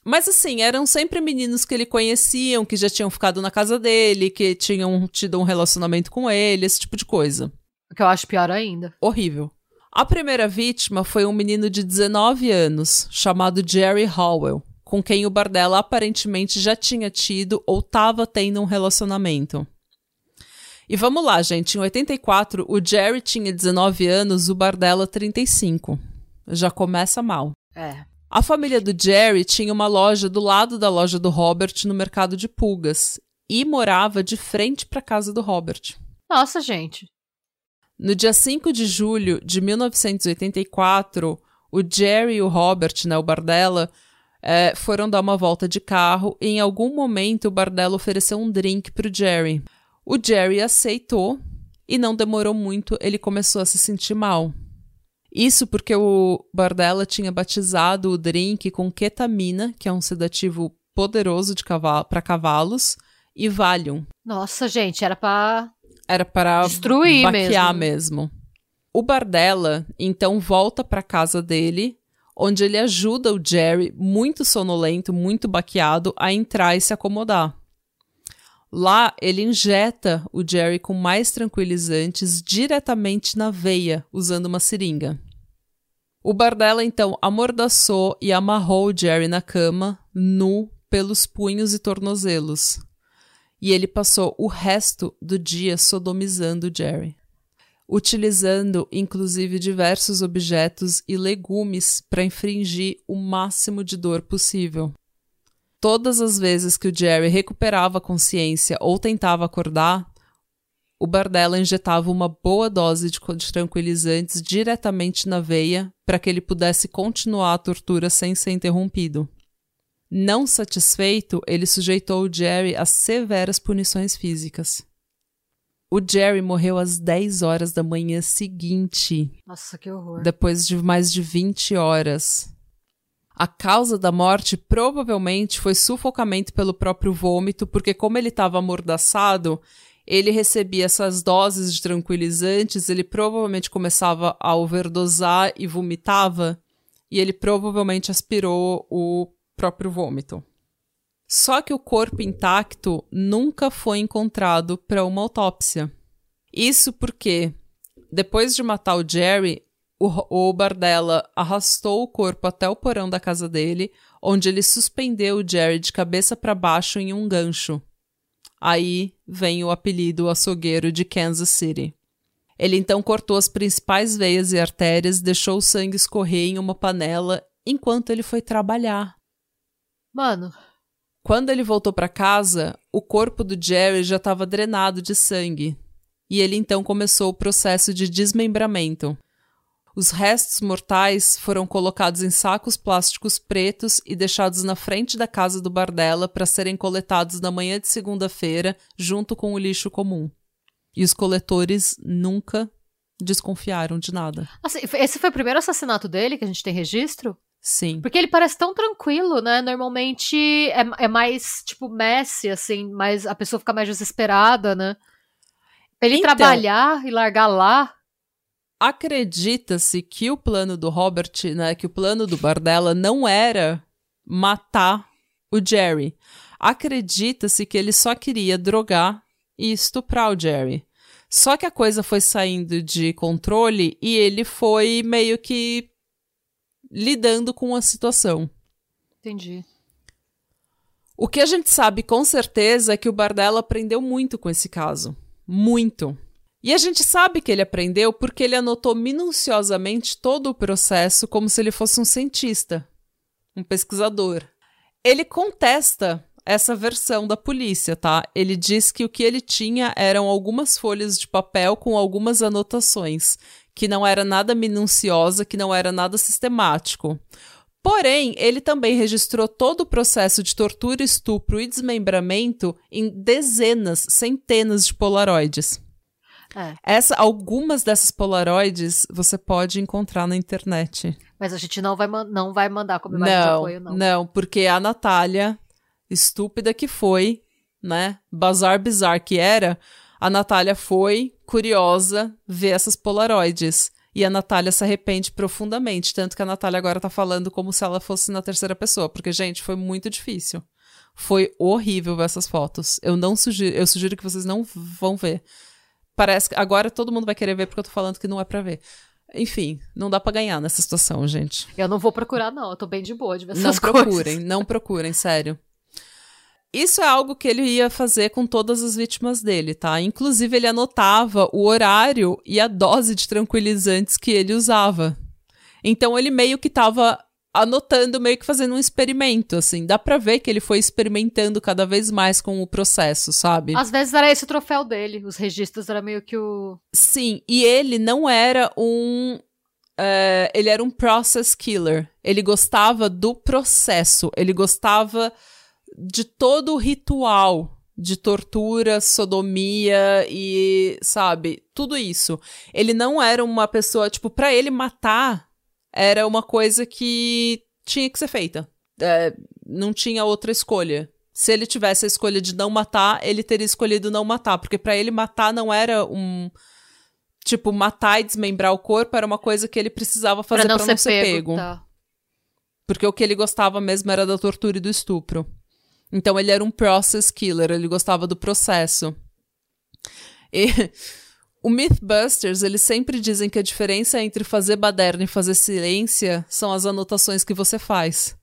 Mas assim, eram sempre meninos que ele conheciam, que já tinham ficado na casa dele, que tinham tido um relacionamento com ele, esse tipo de coisa. O que eu acho pior ainda. Horrível. A primeira vítima foi um menino de 19 anos, chamado Jerry Howell, com quem o Bardella aparentemente já tinha tido ou estava tendo um relacionamento. E vamos lá, gente. Em 84, o Jerry tinha 19 anos, o Bardella 35. Já começa mal. É. A família do Jerry tinha uma loja do lado da loja do Robert no mercado de pulgas e morava de frente para a casa do Robert. Nossa, gente. No dia 5 de julho de 1984, o Jerry e o Robert, né, o Bardella, eh, foram dar uma volta de carro e em algum momento o Bardella ofereceu um drink para o Jerry. O Jerry aceitou e não demorou muito, ele começou a se sentir mal. Isso porque o Bardella tinha batizado o drink com ketamina, que é um sedativo poderoso para cavalos, e Valium. Nossa, gente, era pra. Era para Destruir baquear mesmo. mesmo. O Bardella, então, volta para casa dele, onde ele ajuda o Jerry, muito sonolento, muito baqueado, a entrar e se acomodar. Lá, ele injeta o Jerry com mais tranquilizantes diretamente na veia, usando uma seringa. O Bardella, então, amordaçou e amarrou o Jerry na cama, nu, pelos punhos e tornozelos. E ele passou o resto do dia sodomizando Jerry, utilizando inclusive diversos objetos e legumes para infringir o máximo de dor possível. Todas as vezes que o Jerry recuperava a consciência ou tentava acordar, o Bardella injetava uma boa dose de tranquilizantes diretamente na veia para que ele pudesse continuar a tortura sem ser interrompido. Não satisfeito, ele sujeitou o Jerry a severas punições físicas. O Jerry morreu às 10 horas da manhã seguinte, Nossa, que horror. depois de mais de 20 horas. A causa da morte provavelmente foi sufocamento pelo próprio vômito, porque como ele estava amordaçado, ele recebia essas doses de tranquilizantes, ele provavelmente começava a overdosar e vomitava, e ele provavelmente aspirou o próprio vômito. Só que o corpo intacto nunca foi encontrado para uma autópsia. Isso porque, depois de matar o Jerry, o, o Bardella arrastou o corpo até o porão da casa dele, onde ele suspendeu o Jerry de cabeça para baixo em um gancho. Aí vem o apelido açougueiro de Kansas City. Ele então cortou as principais veias e artérias, deixou o sangue escorrer em uma panela enquanto ele foi trabalhar. Mano, Quando ele voltou para casa, o corpo do Jerry já estava drenado de sangue, e ele então começou o processo de desmembramento. Os restos mortais foram colocados em sacos plásticos pretos e deixados na frente da casa do Bardella para serem coletados na manhã de segunda-feira, junto com o lixo comum. E os coletores nunca desconfiaram de nada. assim, esse foi o primeiro assassinato dele que a gente tem registro? Sim. Porque ele parece tão tranquilo, né? Normalmente é, é mais, tipo, messy, assim, mas a pessoa fica mais desesperada, né? Ele Então- trabalhar e largar lá. Acredita-se que o plano do Robert, né, que o plano do Bardella não era matar o Jerry. Acredita-se que ele só queria drogar e estuprar o Jerry. Só que a coisa foi saindo de controle e ele foi meio que lidando com a situação. Entendi. O que a gente sabe com certeza é que o Bardella aprendeu muito com esse caso. Muito. E a gente sabe que ele aprendeu porque ele anotou minuciosamente todo o processo como se ele fosse um cientista, um pesquisador. Ele contesta essa versão da polícia, tá? Ele diz que o que ele tinha eram algumas folhas de papel com algumas anotações, que não era nada minuciosa, que não era nada sistemático. Porém, ele também registrou todo o processo de tortura, estupro e desmembramento em dezenas, centenas de polaroides. É. Essa, algumas dessas polaroides você pode encontrar na internet. Mas a gente não vai, não vai mandar como imagem de Não, apoio, não. não, porque a Natália, estúpida que foi, né? Bazar bizarro que era, a Natália foi curiosa ver essas polaroides. E a Natália se arrepende profundamente. Tanto que a Natália agora tá falando como se ela fosse na terceira pessoa. Porque, gente, foi muito difícil. Foi horrível ver essas fotos. Eu não sugiro, eu sugiro que vocês não vão ver. Parece que agora todo mundo vai querer ver porque eu tô falando que não é pra ver. Enfim, não dá pra ganhar nessa situação, gente. Eu não vou procurar, não. Eu tô bem de boa de ver Não essas coisas. procurem, não procurem, sério. Isso é algo que ele ia fazer com todas as vítimas dele, tá? Inclusive, ele anotava o horário e a dose de tranquilizantes que ele usava. Então, ele meio que tava anotando, meio que fazendo um experimento, assim. Dá pra ver que ele foi experimentando cada vez mais com o processo, sabe? Às vezes era esse o troféu dele. Os registros era meio que o. Sim, e ele não era um. é, ele era um process killer. Ele gostava do processo. Ele gostava de todo o ritual de tortura, sodomia e, sabe, tudo isso. Ele não era uma pessoa, tipo, pra ele matar era uma coisa que tinha que ser feita. É, não tinha outra escolha. Se ele tivesse a escolha de não matar, ele teria escolhido não matar, porque pra ele matar não era um tipo matar e desmembrar o corpo era uma coisa que ele precisava fazer pra pra não ser pego. Tá. porque o que ele gostava mesmo era da tortura e do estupro. Então ele era um process killer, ele gostava do processo. E o Mythbusters, eles sempre dizem que a diferença entre fazer baderna e fazer ciência são as anotações que você faz.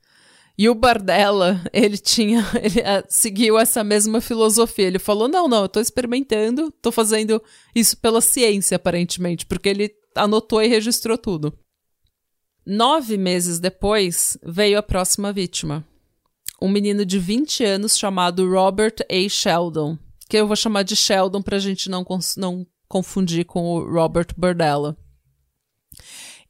E o Bardella, ele tinha, ele ah, seguiu essa mesma filosofia. Ele falou: "Não, não, eu tô experimentando, tô fazendo isso pela ciência aparentemente, porque ele anotou e registrou tudo." Nove meses depois, veio a próxima vítima. Um menino de 20 anos chamado Robert A. Sheldon, que eu vou chamar de Sheldon pra gente não, não confundir com o Robert Bardella.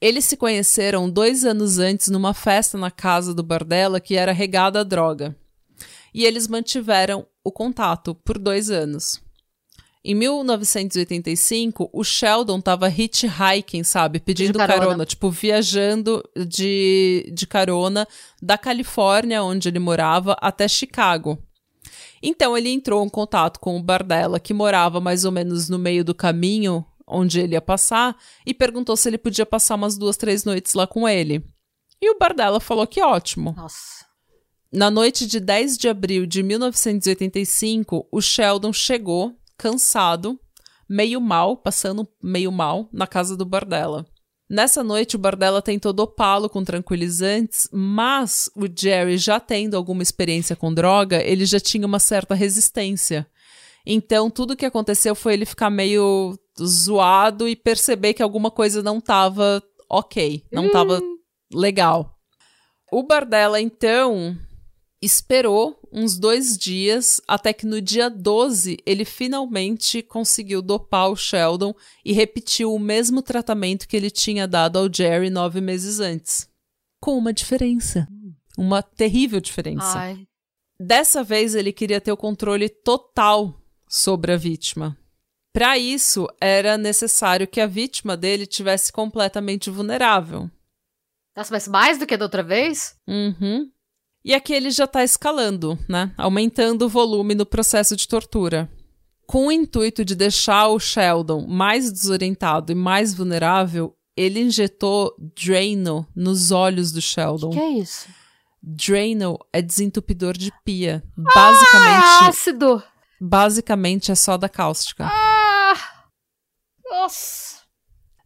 Eles se conheceram dois anos antes numa festa na casa do Bardella que era regada a droga. E eles mantiveram o contato por dois anos. Em 1985, o Sheldon tava hitchhiking, sabe? Pedindo carona. carona. tipo, viajando de, de carona da Califórnia, onde ele morava, até Chicago. Então ele entrou em contato com o Bardella, que morava mais ou menos no meio do caminho onde ele ia passar, e perguntou se ele podia passar umas duas, três noites lá com ele. E o Bardella falou que ótimo. Nossa. Na noite de 10 de abril de 1985, o Sheldon chegou, cansado, meio mal, passando meio mal, na casa do Bardella. Nessa noite, o Bardella tentou dopá-lo com tranquilizantes, mas o Jerry, já tendo alguma experiência com droga, ele já tinha uma certa resistência. Então, tudo que aconteceu foi ele ficar meio zoado e perceber que alguma coisa não tava ok, não tava legal. O Bardella, então, esperou uns dois dias até que no dia 12 ele finalmente conseguiu dopar o Sheldon e repetiu o mesmo tratamento que ele tinha dado ao Jerry nove meses antes. Com uma diferença. Uma terrível diferença. Ai. Dessa vez ele queria ter o controle total sobre a vítima. Para isso, era necessário que a vítima dele tivesse completamente vulnerável. Nossa, mas mais do que da outra vez? Uhum. E aqui ele já tá escalando, né? Aumentando o volume no processo de tortura. Com o intuito de deixar o Sheldon mais desorientado e mais vulnerável, ele injetou Drano nos olhos do Sheldon. Que é isso? Drano é desentupidor de pia. Basicamente, Ah, ácido! basicamente é soda cáustica. Ah! Nossa!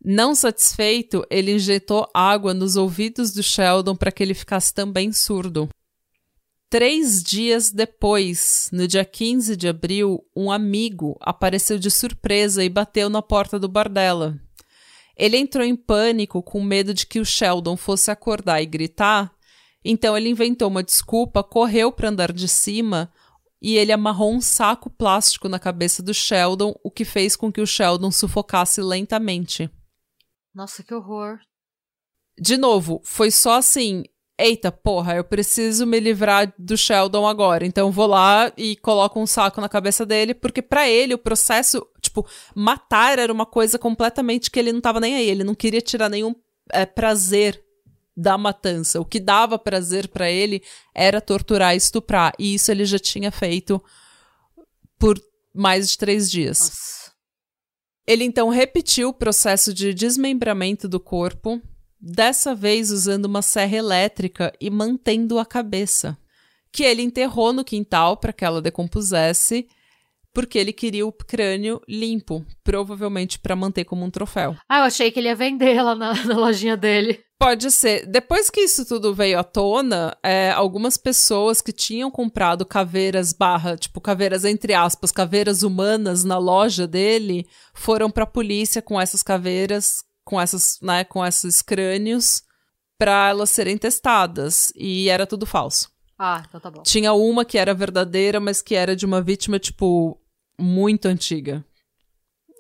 Não satisfeito, ele injetou água nos ouvidos do Sheldon para que ele ficasse também surdo. Três dias depois, no dia 15 de abril, um amigo apareceu de surpresa e bateu na porta do bar dela. Ele entrou em pânico com medo de que o Sheldon fosse acordar e gritar, então ele inventou uma desculpa, correu para andar de cima e ele amarrou um saco plástico na cabeça do Sheldon, o que fez com que o Sheldon sufocasse lentamente. Nossa, que horror. De novo, foi só assim. Eita, porra, eu preciso me livrar do Sheldon agora. Então vou lá e coloco um saco na cabeça dele, porque para ele o processo, tipo, matar era uma coisa completamente que ele não tava nem aí. Ele não queria tirar nenhum é, prazer da matança. O que dava prazer para ele era torturar e estuprar. E isso ele já tinha feito por mais de três dias. Nossa. Ele então repetiu o processo de desmembramento do corpo, dessa vez usando uma serra elétrica e mantendo a cabeça, que ele enterrou no quintal para que ela decompusesse, porque ele queria o crânio limpo, provavelmente para manter como um troféu. Ah, eu achei que ele ia vender lá na, na lojinha dele. Pode ser. Depois que isso tudo veio à tona, é, algumas pessoas que tinham comprado caveiras barra, tipo, caveiras entre aspas, caveiras humanas na loja dele, foram pra polícia com essas caveiras, com essas, né, com esses crânios, pra elas serem testadas. E era tudo falso. Ah, então tá bom. Tinha uma que era verdadeira, mas que era de uma vítima, tipo, muito antiga.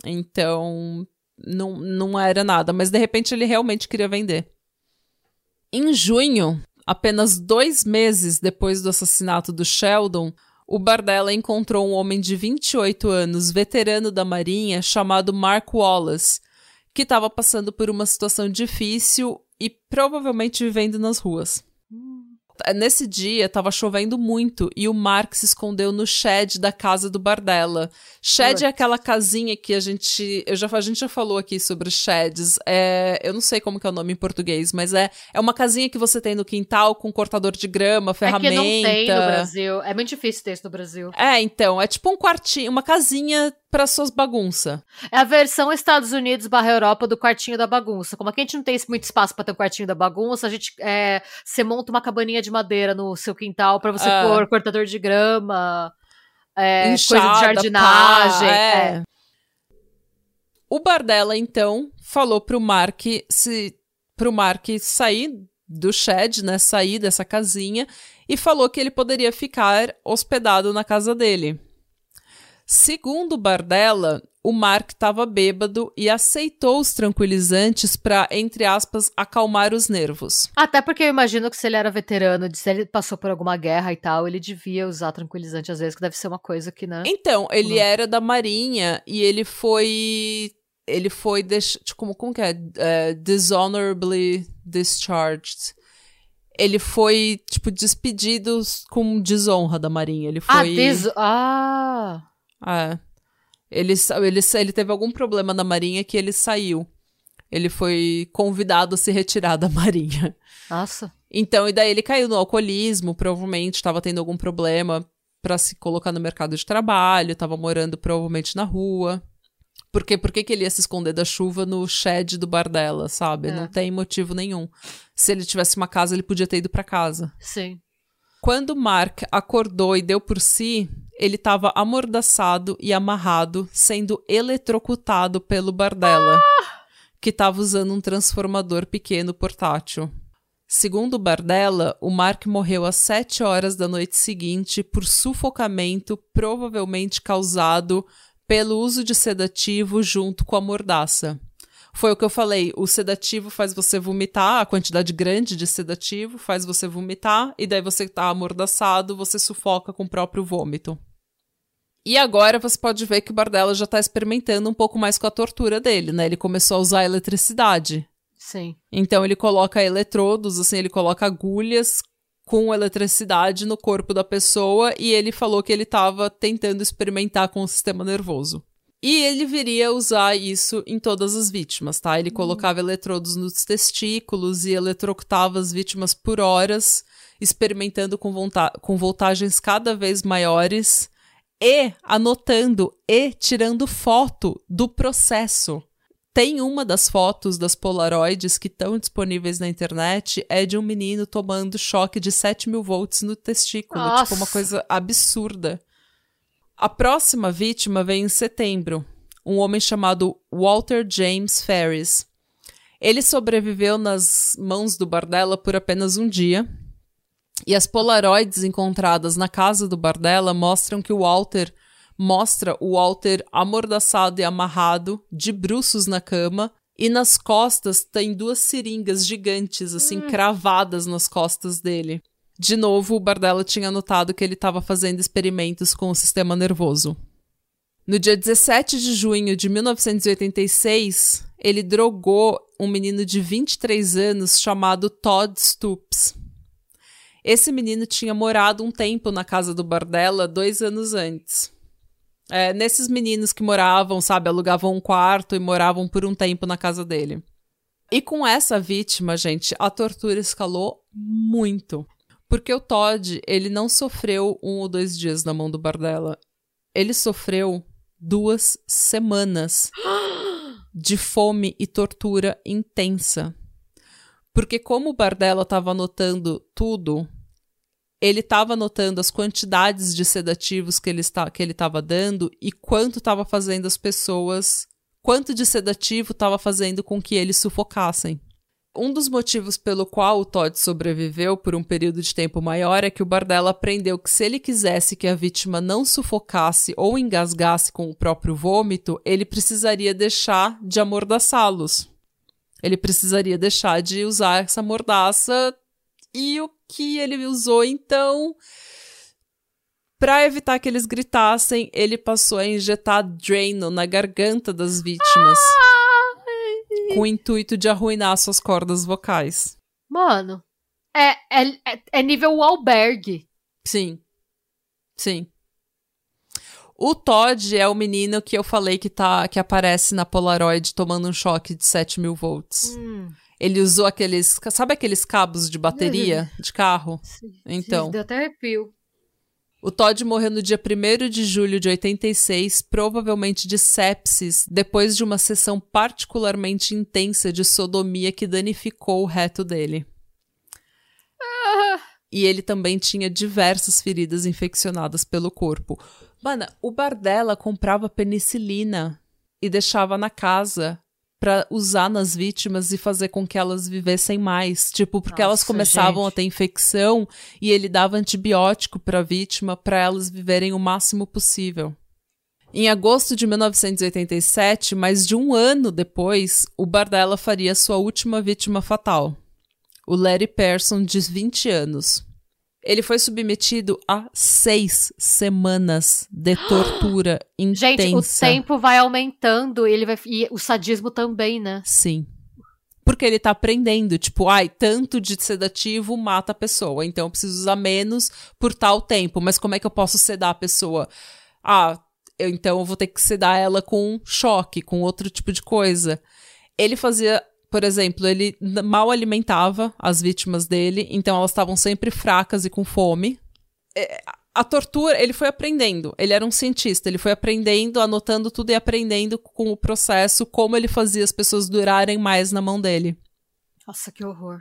Então, não, não era nada. Mas de repente ele realmente queria vender. Em junho, apenas dois meses depois do assassinato do Sheldon, o Bardella encontrou um homem de 28 anos, veterano da Marinha, chamado Mark Wallace, que estava passando por uma situação difícil e provavelmente vivendo nas ruas. Nesse dia, estava chovendo muito e o Mark se escondeu no shed da casa do Bardella. Shed é aquela casinha que a gente. Eu já, a gente já falou aqui sobre sheds. É, eu não sei como é o nome em português, mas é, é uma casinha que você tem no quintal com cortador de grama, ferramenta. É que não tem no Brasil. É muito difícil ter isso no Brasil. É, então. É tipo um quartinho, uma casinha para suas bagunças. É a versão Estados Unidos barra Europa do quartinho da bagunça. Como aqui a gente não tem muito espaço para ter o um quartinho da bagunça, a gente é, você monta uma cabaninha de madeira no seu quintal para você Ah. pôr cortador de grama, é, coisa de jardinagem. pá, é. é. O Bardella, então, falou pro Mark se pro Mark sair do shed, né, sair dessa casinha e falou que ele poderia ficar hospedado na casa dele. Segundo o Bardella, o Mark estava bêbado e aceitou os tranquilizantes para, entre aspas, acalmar os nervos. Até porque eu imagino que se ele era veterano, se ele passou por alguma guerra e tal, ele devia usar tranquilizante às vezes, que deve ser uma coisa que, né? Então, ele era da Marinha e ele foi. Ele foi. Deix... Como, como que é? É, Dishonorably discharged. Ele foi, tipo, despedido com desonra da Marinha. Ele Ah, foi. des... ah, É. Ele, ele, ele teve algum problema na Marinha que ele saiu. Ele foi convidado a se retirar da Marinha. nossa. Então, e daí ele caiu no alcoolismo, provavelmente estava tendo algum problema pra se colocar no mercado de trabalho, estava morando provavelmente na rua. Porque por que ele ia se esconder da chuva no shed do bar dela, sabe? É. Não tem motivo nenhum. Se ele tivesse uma casa, ele podia ter ido pra casa. Sim. Quando Mark acordou e deu por si, ele estava amordaçado e amarrado, sendo eletrocutado pelo Bardella, que estava usando um transformador pequeno portátil. Segundo Bardella, o Mark morreu às 7 horas da noite seguinte por sufocamento, provavelmente causado pelo uso de sedativo junto com a mordaça. Foi o que eu falei, o sedativo faz você vomitar, a quantidade grande de sedativo faz você vomitar, e daí você tá amordaçado, você sufoca com o próprio vômito. E agora você pode ver que o Bardella já tá experimentando um pouco mais com a tortura dele, né? Ele começou a usar a eletricidade. Sim. Então ele coloca eletrodos, assim, ele coloca agulhas com eletricidade no corpo da pessoa e ele falou que ele estava tentando experimentar com o sistema nervoso. E ele viria usar isso em todas as vítimas, tá? Ele colocava eletrodos nos testículos e eletrocutava as vítimas por horas, experimentando com, com voltagens cada vez maiores e anotando e tirando foto do processo. Tem uma das fotos das Polaroids que estão disponíveis na internet, é de um menino tomando choque de 7 mil volts no testículo. Nossa. Tipo, uma coisa absurda. A próxima vítima vem em setembro. Um homem chamado Walter James Ferris. Ele sobreviveu nas mãos do Bardella por apenas um dia. E as Polaroids encontradas na casa do Bardella mostram que o Walter mostra o Walter amordaçado e amarrado, de bruços na cama, e nas costas tem duas seringas gigantes, assim, hum. cravadas nas costas dele. De novo, o Bardella tinha notado que ele estava fazendo experimentos com o sistema nervoso. No dia 17 de junho de 1986, ele drogou um menino de 23 anos chamado Todd Stoops. Esse menino tinha morado um tempo na casa do Bardella dois anos antes. É, nesses meninos que moravam, sabe, alugavam um quarto e moravam por um tempo na casa dele. E com essa vítima, gente, a tortura escalou muito. Porque o Todd, ele não sofreu um ou dois dias na mão do Bardella. Ele sofreu duas semanas de fome e tortura intensa. Porque como o Bardella estava anotando tudo, ele estava anotando as quantidades de sedativos que ele estava dando e quanto estava fazendo as pessoas, quanto de sedativo estava fazendo com que eles sufocassem. Um dos motivos pelo qual o Todd sobreviveu por um período de tempo maior é que o Bardella aprendeu que se ele quisesse que a vítima não sufocasse ou engasgasse com o próprio vômito, ele precisaria deixar de amordaçá-los. Ele precisaria deixar de usar essa mordaça e o que ele usou então. Para evitar que eles gritassem, ele passou a injetar Drano na garganta das vítimas. Com o intuito de arruinar suas cordas vocais. Mano, é, é, é nível albergue. Sim. Sim. O Todd é o menino que eu falei que, tá, que aparece na Polaroid tomando um choque de 7 mil volts. Hum. Ele usou aqueles. Sabe aqueles cabos de bateria de carro? Sim, então. Deu até arrepio. O Todd morreu no dia 1 de julho de 86, provavelmente de sepsis, depois de uma sessão particularmente intensa de sodomia que danificou o reto dele. Ah. E ele também tinha diversas feridas infeccionadas pelo corpo. Mano, o Bardella comprava penicilina e deixava na casa para usar nas vítimas e fazer com que elas vivessem mais, tipo, porque Nossa, elas começavam gente. a ter infecção e ele dava antibiótico para a vítima para elas viverem o máximo possível. Em agosto de 1987, mais de um ano depois, o Bardella faria sua última vítima fatal, o Larry Persson, de 20 anos. Ele foi submetido a seis semanas de tortura intensa. Gente, o tempo vai aumentando ele vai, e o sadismo também, né? Sim. Porque ele tá aprendendo, tipo, ai, tanto de sedativo mata a pessoa, então eu preciso usar menos por tal tempo. Mas como é que eu posso sedar a pessoa? Ah, eu, então eu vou ter que sedar ela com choque, com outro tipo de coisa. Ele fazia por exemplo, ele mal alimentava as vítimas dele, então elas estavam sempre fracas e com fome. É, a tortura, ele foi aprendendo. Ele era um cientista, ele foi aprendendo, anotando tudo e aprendendo com o processo como ele fazia as pessoas durarem mais na mão dele. Nossa, que horror.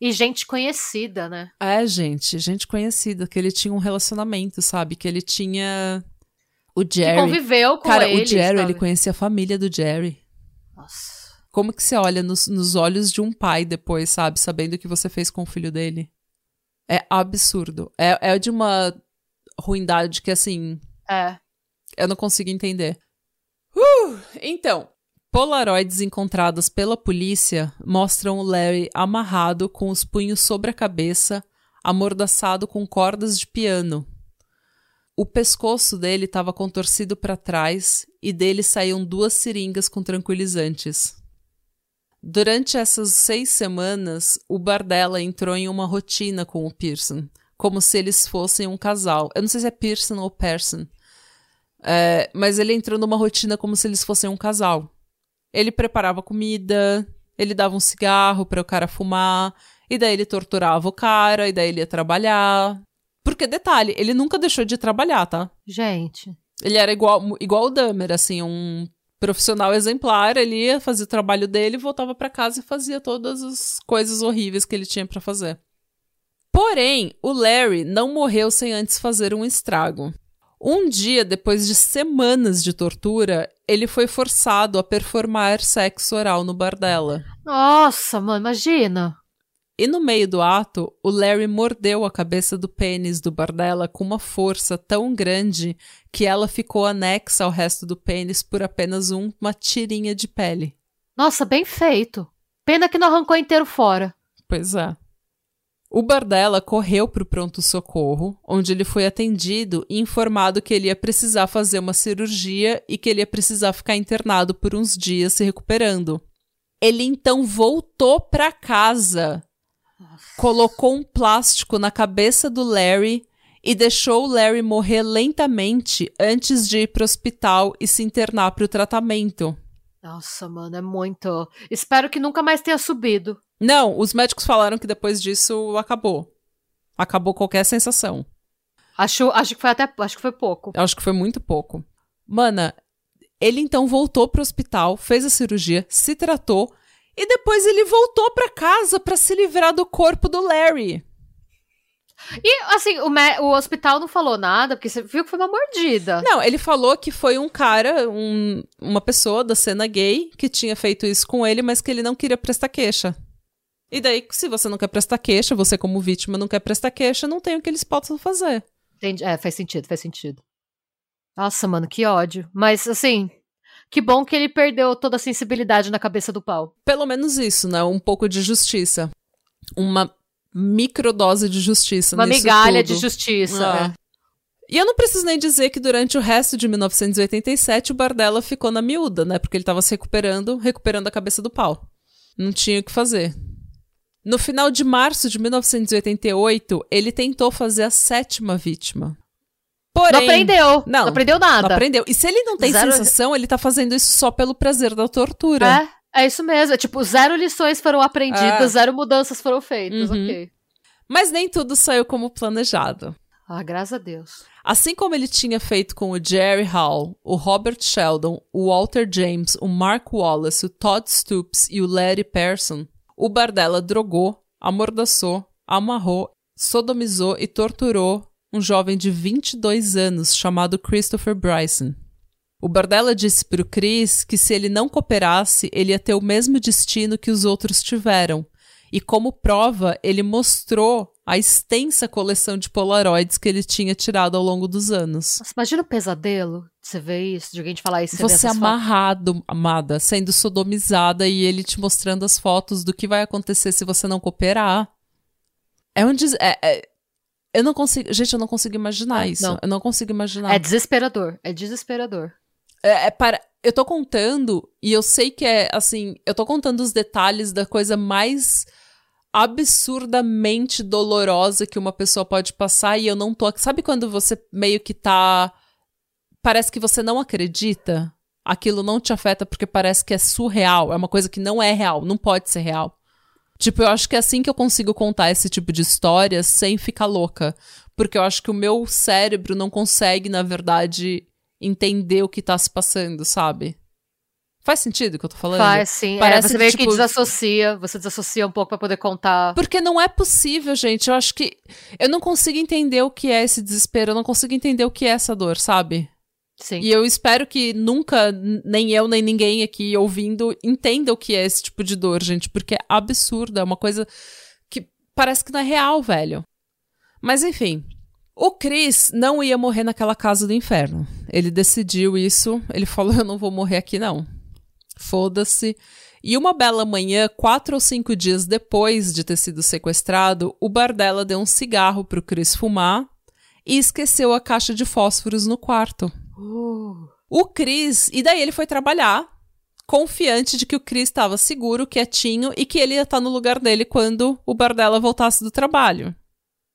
E gente conhecida, né? É, gente, gente conhecida, que ele tinha um relacionamento, sabe? Que ele tinha o Jerry. Que conviveu com Cara, ele. o Jerry, sabe? ele conhecia a família do Jerry. Nossa. Como que você olha nos, nos olhos de um pai depois, sabe? Sabendo o que você fez com o filho dele? É absurdo. É, é de uma ruindade que, assim. É. Eu não consigo entender. Uh, então, Polaroids encontradas pela polícia mostram o Larry amarrado com os punhos sobre a cabeça, amordaçado com cordas de piano. O pescoço dele estava contorcido para trás e dele saíam duas seringas com tranquilizantes. Durante essas seis semanas, o Bardella entrou em uma rotina com o Pearson, como se eles fossem um casal. Eu não sei se é Pearson ou Person, é, mas ele entrou numa rotina como se eles fossem um casal. Ele preparava comida, ele dava um cigarro para o cara fumar, e daí ele torturava o cara, e daí ele ia trabalhar. Porque, detalhe, ele nunca deixou de trabalhar, tá? Gente. Ele era igual, igual o Dahmer, assim, um profissional exemplar, ele ia fazer o trabalho dele, voltava para casa e fazia todas as coisas horríveis que ele tinha para fazer. Porém, o Larry não morreu sem antes fazer um estrago. Um dia depois de semanas de tortura, ele foi forçado a performar sexo oral no bar dela. Nossa, mano, imagina. E no meio do ato, o Larry mordeu a cabeça do pênis do Bardella com uma força tão grande que ela ficou anexa ao resto do pênis por apenas um, uma tirinha de pele. Nossa, bem feito. Pena que não arrancou inteiro fora. Pois é. O Bardella correu para o pronto-socorro, onde ele foi atendido e informado que ele ia precisar fazer uma cirurgia e que ele ia precisar ficar internado por uns dias se recuperando. Ele então voltou para casa, colocou um plástico na cabeça do Larry e deixou o Larry morrer lentamente antes de ir para o hospital e se internar para o tratamento. Nossa, mano, é muito. Espero que nunca mais tenha subido. Não, os médicos falaram que depois disso acabou. Acabou qualquer sensação. Acho, acho que foi até. Acho que foi pouco. Acho que foi muito pouco. Mana, ele então voltou pro hospital, fez a cirurgia, se tratou e depois ele voltou para casa para se livrar do corpo do Larry. E, assim, o, o, hospital não falou nada, porque você viu que foi uma mordida. Não, ele falou que foi um cara, um, uma pessoa da cena gay, que tinha feito isso com ele, mas que ele não queria prestar queixa. E daí, se você não quer prestar queixa, você como vítima não quer prestar queixa, não tem o que eles possam fazer. Entendi. É, faz sentido, faz sentido. Nossa, mano, que ódio. Mas, assim, que bom que ele perdeu toda a sensibilidade na cabeça do pau. Pelo menos isso, né? Um pouco de justiça. Uma microdose de justiça. Uma migalha tudo. de justiça. É. E eu não preciso nem dizer que durante o resto de 1987 o Bardella ficou na miúda, né? Porque ele estava se recuperando, recuperando a cabeça do pau. Não tinha o que fazer. No final de março de 1988, ele tentou fazer a sétima vítima. Porém, não aprendeu. Não, não aprendeu nada. Não aprendeu. E se ele não tem zero... sensação, ele tá fazendo isso só pelo prazer da tortura. É, é isso mesmo. É tipo, zero lições foram aprendidas, é. zero mudanças foram feitas, uhum. ok. Mas nem tudo saiu como planejado. Ah, graças a Deus. Assim como ele tinha feito com o Jerry Hall, o Robert Sheldon, o Walter James, o Mark Wallace, o Todd Stoops e o Larry Person, o Bardella drogou, amordaçou, amarrou, sodomizou e torturou um jovem de 22 anos chamado Christopher Bryson. O Bardella disse para o Chris que se ele não cooperasse, ele ia ter o mesmo destino que os outros tiveram. E como prova, ele mostrou a extensa coleção de polaroids que ele tinha tirado ao longo dos anos. Nossa, imagina o pesadelo de você ver isso, de alguém te falar isso. Você, você amarrado, fotos. amada, sendo sodomizada e ele te mostrando as fotos do que vai acontecer se você não cooperar. É um des... é, é... Eu não consigo. Gente, eu não consigo imaginar isso. Não. Eu não consigo imaginar. É desesperador. É desesperador. É, é para. Eu tô contando, e eu sei que é assim. Eu tô contando os detalhes da coisa mais absurdamente dolorosa que uma pessoa pode passar e eu não tô. Sabe quando você meio que tá. Parece que você não acredita? Aquilo não te afeta porque parece que é surreal. É uma coisa que não é real, não pode ser real. Tipo, eu acho que é assim que eu consigo contar esse tipo de história sem ficar louca. Porque eu acho que o meu cérebro não consegue, na verdade, entender o que tá se passando, sabe? Faz sentido o que eu tô falando? Faz, sim. É, Parece é, você meio que, tipo... que desassocia, você desassocia um pouco para poder contar. Porque não é possível, gente. Eu acho que. Eu não consigo entender o que é esse desespero, eu não consigo entender o que é essa dor, sabe? Sim. E eu espero que nunca, nem eu, nem ninguém aqui ouvindo, entenda o que é esse tipo de dor, gente, porque é absurda, é uma coisa que parece que não é real, velho. Mas enfim. O Chris não ia morrer naquela casa do inferno. Ele decidiu isso, ele falou: Eu não vou morrer aqui, não. Foda-se. E uma bela manhã, quatro ou cinco dias depois de ter sido sequestrado, o Bardella deu um cigarro pro Chris fumar e esqueceu a caixa de fósforos no quarto. Uh. O Chris, e daí ele foi trabalhar confiante de que o Chris estava seguro, quietinho e que ele ia estar no lugar dele quando o Bardella voltasse do trabalho.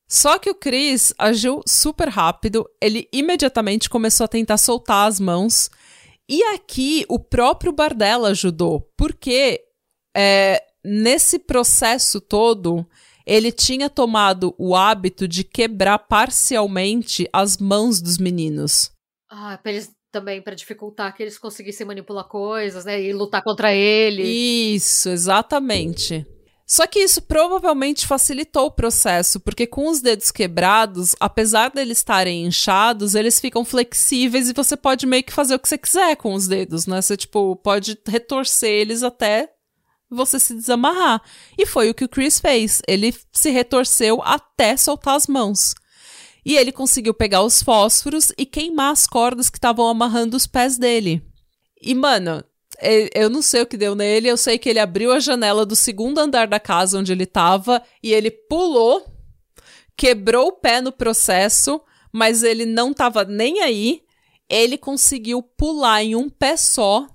Só que o Chris agiu super rápido, ele imediatamente começou a tentar soltar as mãos. E aqui o próprio Bardella ajudou, porque é, nesse processo todo ele tinha tomado o hábito de quebrar parcialmente as mãos dos meninos. Ah, pra eles também para dificultar que eles conseguissem manipular coisas, né, e lutar contra ele. Isso, exatamente. Só que isso provavelmente facilitou o processo, porque com os dedos quebrados, apesar deles estarem inchados, eles ficam flexíveis e você pode meio que fazer o que você quiser com os dedos, né? Você, tipo, pode retorcer eles até você se desamarrar. E foi o que o Chris fez. Ele se retorceu até soltar as mãos. E ele conseguiu pegar os fósforos e queimar as cordas que estavam amarrando os pés dele. E, mano, eu não sei o que deu nele, eu sei que ele abriu a janela do segundo andar da casa onde ele estava e ele pulou, quebrou o pé no processo, mas ele não estava nem aí. Ele conseguiu pular em um pé só,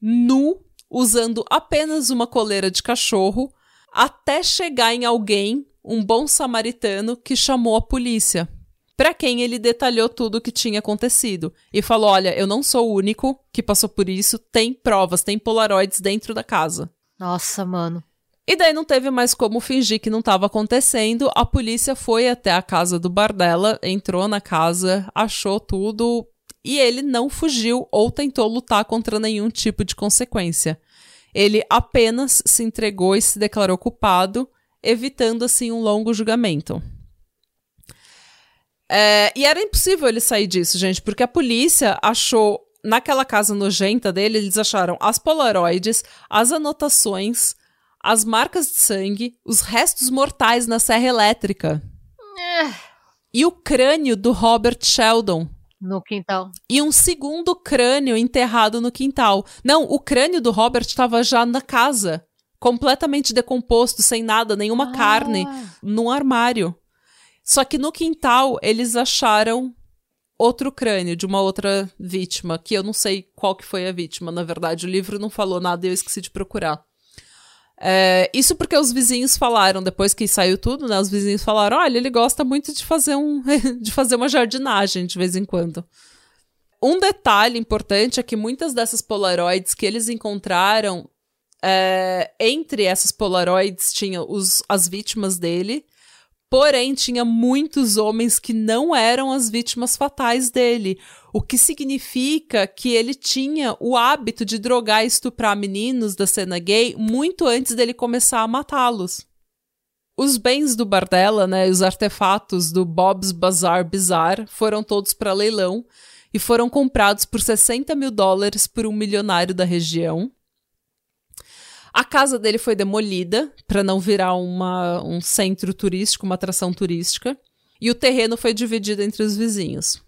nu, usando apenas uma coleira de cachorro, até chegar em alguém, um bom samaritano, que chamou a polícia para quem ele detalhou tudo o que tinha acontecido e falou: "Olha, eu não sou o único que passou por isso, tem provas, tem polaroids dentro da casa". Nossa, mano. E daí não teve mais como fingir que não estava acontecendo. A polícia foi até a casa do Bardella, entrou na casa, achou tudo e ele não fugiu ou tentou lutar contra nenhum tipo de consequência. Ele apenas se entregou e se declarou culpado, evitando assim um longo julgamento. É, e era impossível ele sair disso, gente, porque a polícia achou naquela casa nojenta dele, eles acharam as polaroides, as anotações, as marcas de sangue, os restos mortais na serra elétrica. É. E o crânio do Robert Sheldon. No quintal. E um segundo crânio enterrado no quintal. Não, o crânio do Robert estava já na casa. Completamente decomposto, sem nada, nenhuma ah. carne, num armário. Só que no quintal eles acharam outro crânio de uma outra vítima, que eu não sei qual que foi a vítima, na verdade. O livro não falou nada e eu esqueci de procurar. É, isso porque os vizinhos falaram, depois que saiu tudo, né? Os vizinhos falaram: olha, ele gosta muito de fazer, um, de fazer uma jardinagem de vez em quando. Um detalhe importante é que muitas dessas polaroids que eles encontraram, é, entre essas polaroids tinha os, as vítimas dele, Porém, tinha muitos homens que não eram as vítimas fatais dele, o que significa que ele tinha o hábito de drogar e estuprar meninos da cena gay muito antes dele começar a matá-los. Os bens do Bardella, né, os artefatos do Bob's Bazaar Bizarre, foram todos para leilão e foram comprados por 60 mil dólares por um milionário da região. A casa dele foi demolida para não virar uma, um centro turístico, uma atração turística, e o terreno foi dividido entre os vizinhos.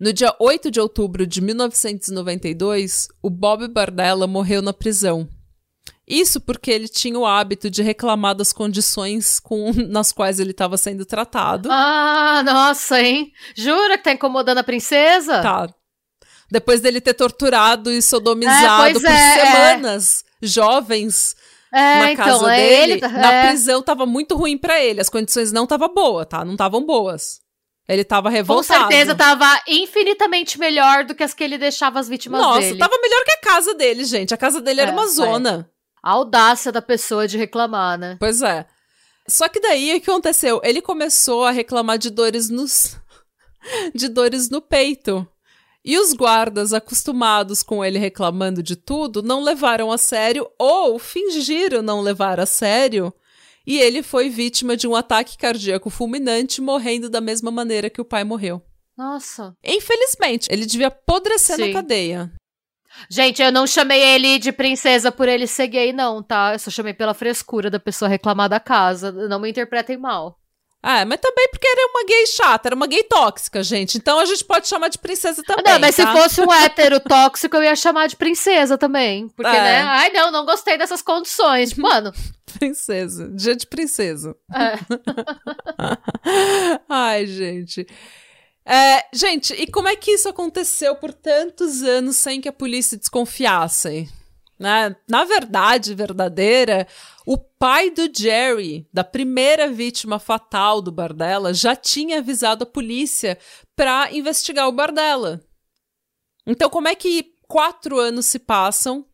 No dia 8 de outubro de 1992, o Bob Bardella morreu na prisão. Isso porque ele tinha o hábito de reclamar das condições com, nas quais ele estava sendo tratado. Ah, nossa, hein? Jura que tá incomodando a princesa? Tá. Depois dele ter torturado e sodomizado é, por é, semanas. É jovens é, na então, casa é dele, ele, na é. prisão tava muito ruim para ele. As condições não estavam boas, tá? Não estavam boas. Ele tava revoltado. Com certeza tava infinitamente melhor do que as que ele deixava as vítimas Nossa, dele. Nossa, tava melhor que a casa dele, gente. A casa dele era é, uma zona. A audácia da pessoa de reclamar, né? Pois é. Só que daí o que aconteceu? Ele começou a reclamar de dores nos de dores no peito. E os guardas, acostumados com ele reclamando de tudo, não levaram a sério ou fingiram não levar a sério. E ele foi vítima de um ataque cardíaco fulminante, morrendo da mesma maneira que o pai morreu. Nossa. Infelizmente, ele devia apodrecer Sim. na cadeia. Gente, eu não chamei ele de princesa por ele ser gay, não, tá? Eu só chamei pela frescura da pessoa reclamar da casa. Não me interpretem mal. Ah, mas também porque era uma gay chata, era uma gay tóxica, gente. Então a gente pode chamar de princesa também. Não, mas tá? se fosse um hétero tóxico, eu ia chamar de princesa também. Porque, é. né? Ai, não, não gostei dessas condições. Mano. princesa. Dia de princesa. É. Ai, gente. É, gente, e como é que isso aconteceu por tantos anos sem que a polícia desconfiasse? Né? Na verdade, verdadeira, o pai do Jerry, da primeira vítima fatal do Bardella, já tinha avisado a polícia para investigar o Bardella. Então, como é que quatro anos se passam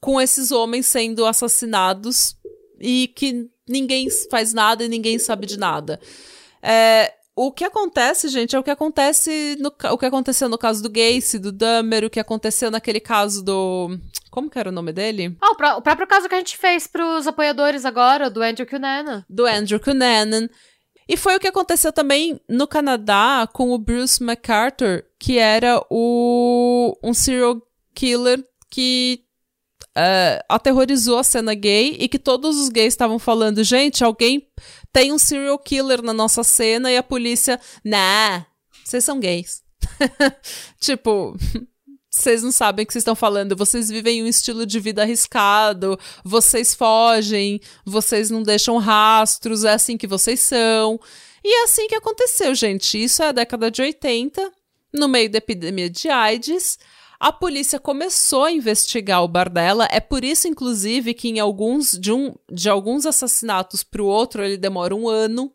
com esses homens sendo assassinados e que ninguém faz nada e ninguém sabe de nada? É, o que acontece, gente, é o que acontece no, o que aconteceu no caso do Gacy, do Dahmer, o que aconteceu naquele caso do como que era o nome dele? Ah, o, o próprio caso que a gente fez pros apoiadores agora, do Andrew Cunanan. Do Andrew Cunanan. E foi o que aconteceu também no Canadá com o Bruce MacArthur, que era o um serial killer que uh, aterrorizou a cena gay e que todos os gays estavam falando, gente, alguém tem um serial killer na nossa cena e a polícia, nah, vocês são gays. tipo, vocês não sabem o que vocês estão falando, vocês vivem um estilo de vida arriscado, vocês fogem, vocês não deixam rastros, é assim que vocês são. E é assim que aconteceu, gente. Isso é a década de 80, no meio da epidemia de AIDS. A polícia começou a investigar o Bardella. É por isso, inclusive, que em alguns de, um, de alguns assassinatos para o outro ele demora um ano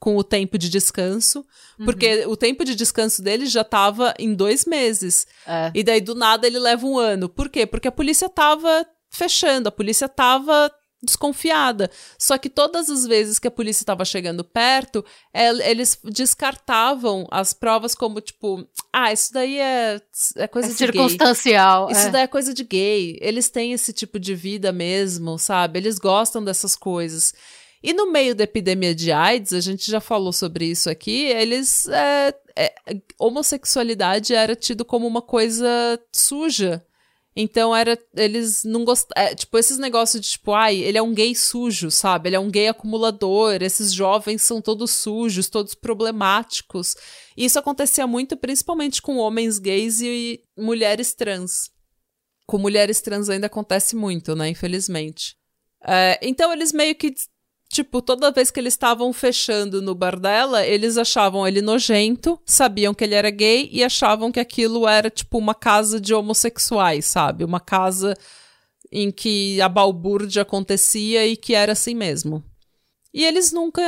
com o tempo de descanso, uhum. porque o tempo de descanso dele já estava em dois meses. É. E daí, do nada, ele leva um ano. Por quê? Porque a polícia estava fechando, a polícia estava desconfiada. Só que todas as vezes que a polícia estava chegando perto, eles descartavam as provas como, tipo, ah, isso daí é, é coisa é de circunstancial. Gay. Isso é. daí é coisa de gay. Eles têm esse tipo de vida mesmo, sabe? Eles gostam dessas coisas. E no meio da epidemia de AIDS, a gente já falou sobre isso aqui, eles. É, é, homossexualidade era tido como uma coisa suja. Então era. Eles não gostavam. É, tipo, esses negócios de tipo, ai, ele é um gay sujo, sabe? Ele é um gay acumulador. Esses jovens são todos sujos, todos problemáticos. E isso acontecia muito, principalmente com homens gays e mulheres trans. Com mulheres trans ainda acontece muito, né? Infelizmente. É, então eles meio que Tipo, toda vez que eles estavam fechando no bar dela, eles achavam ele nojento, sabiam que ele era gay e achavam que aquilo era, tipo, uma casa de homossexuais, sabe? Uma casa em que a balbúrdia acontecia e que era assim mesmo. E eles nunca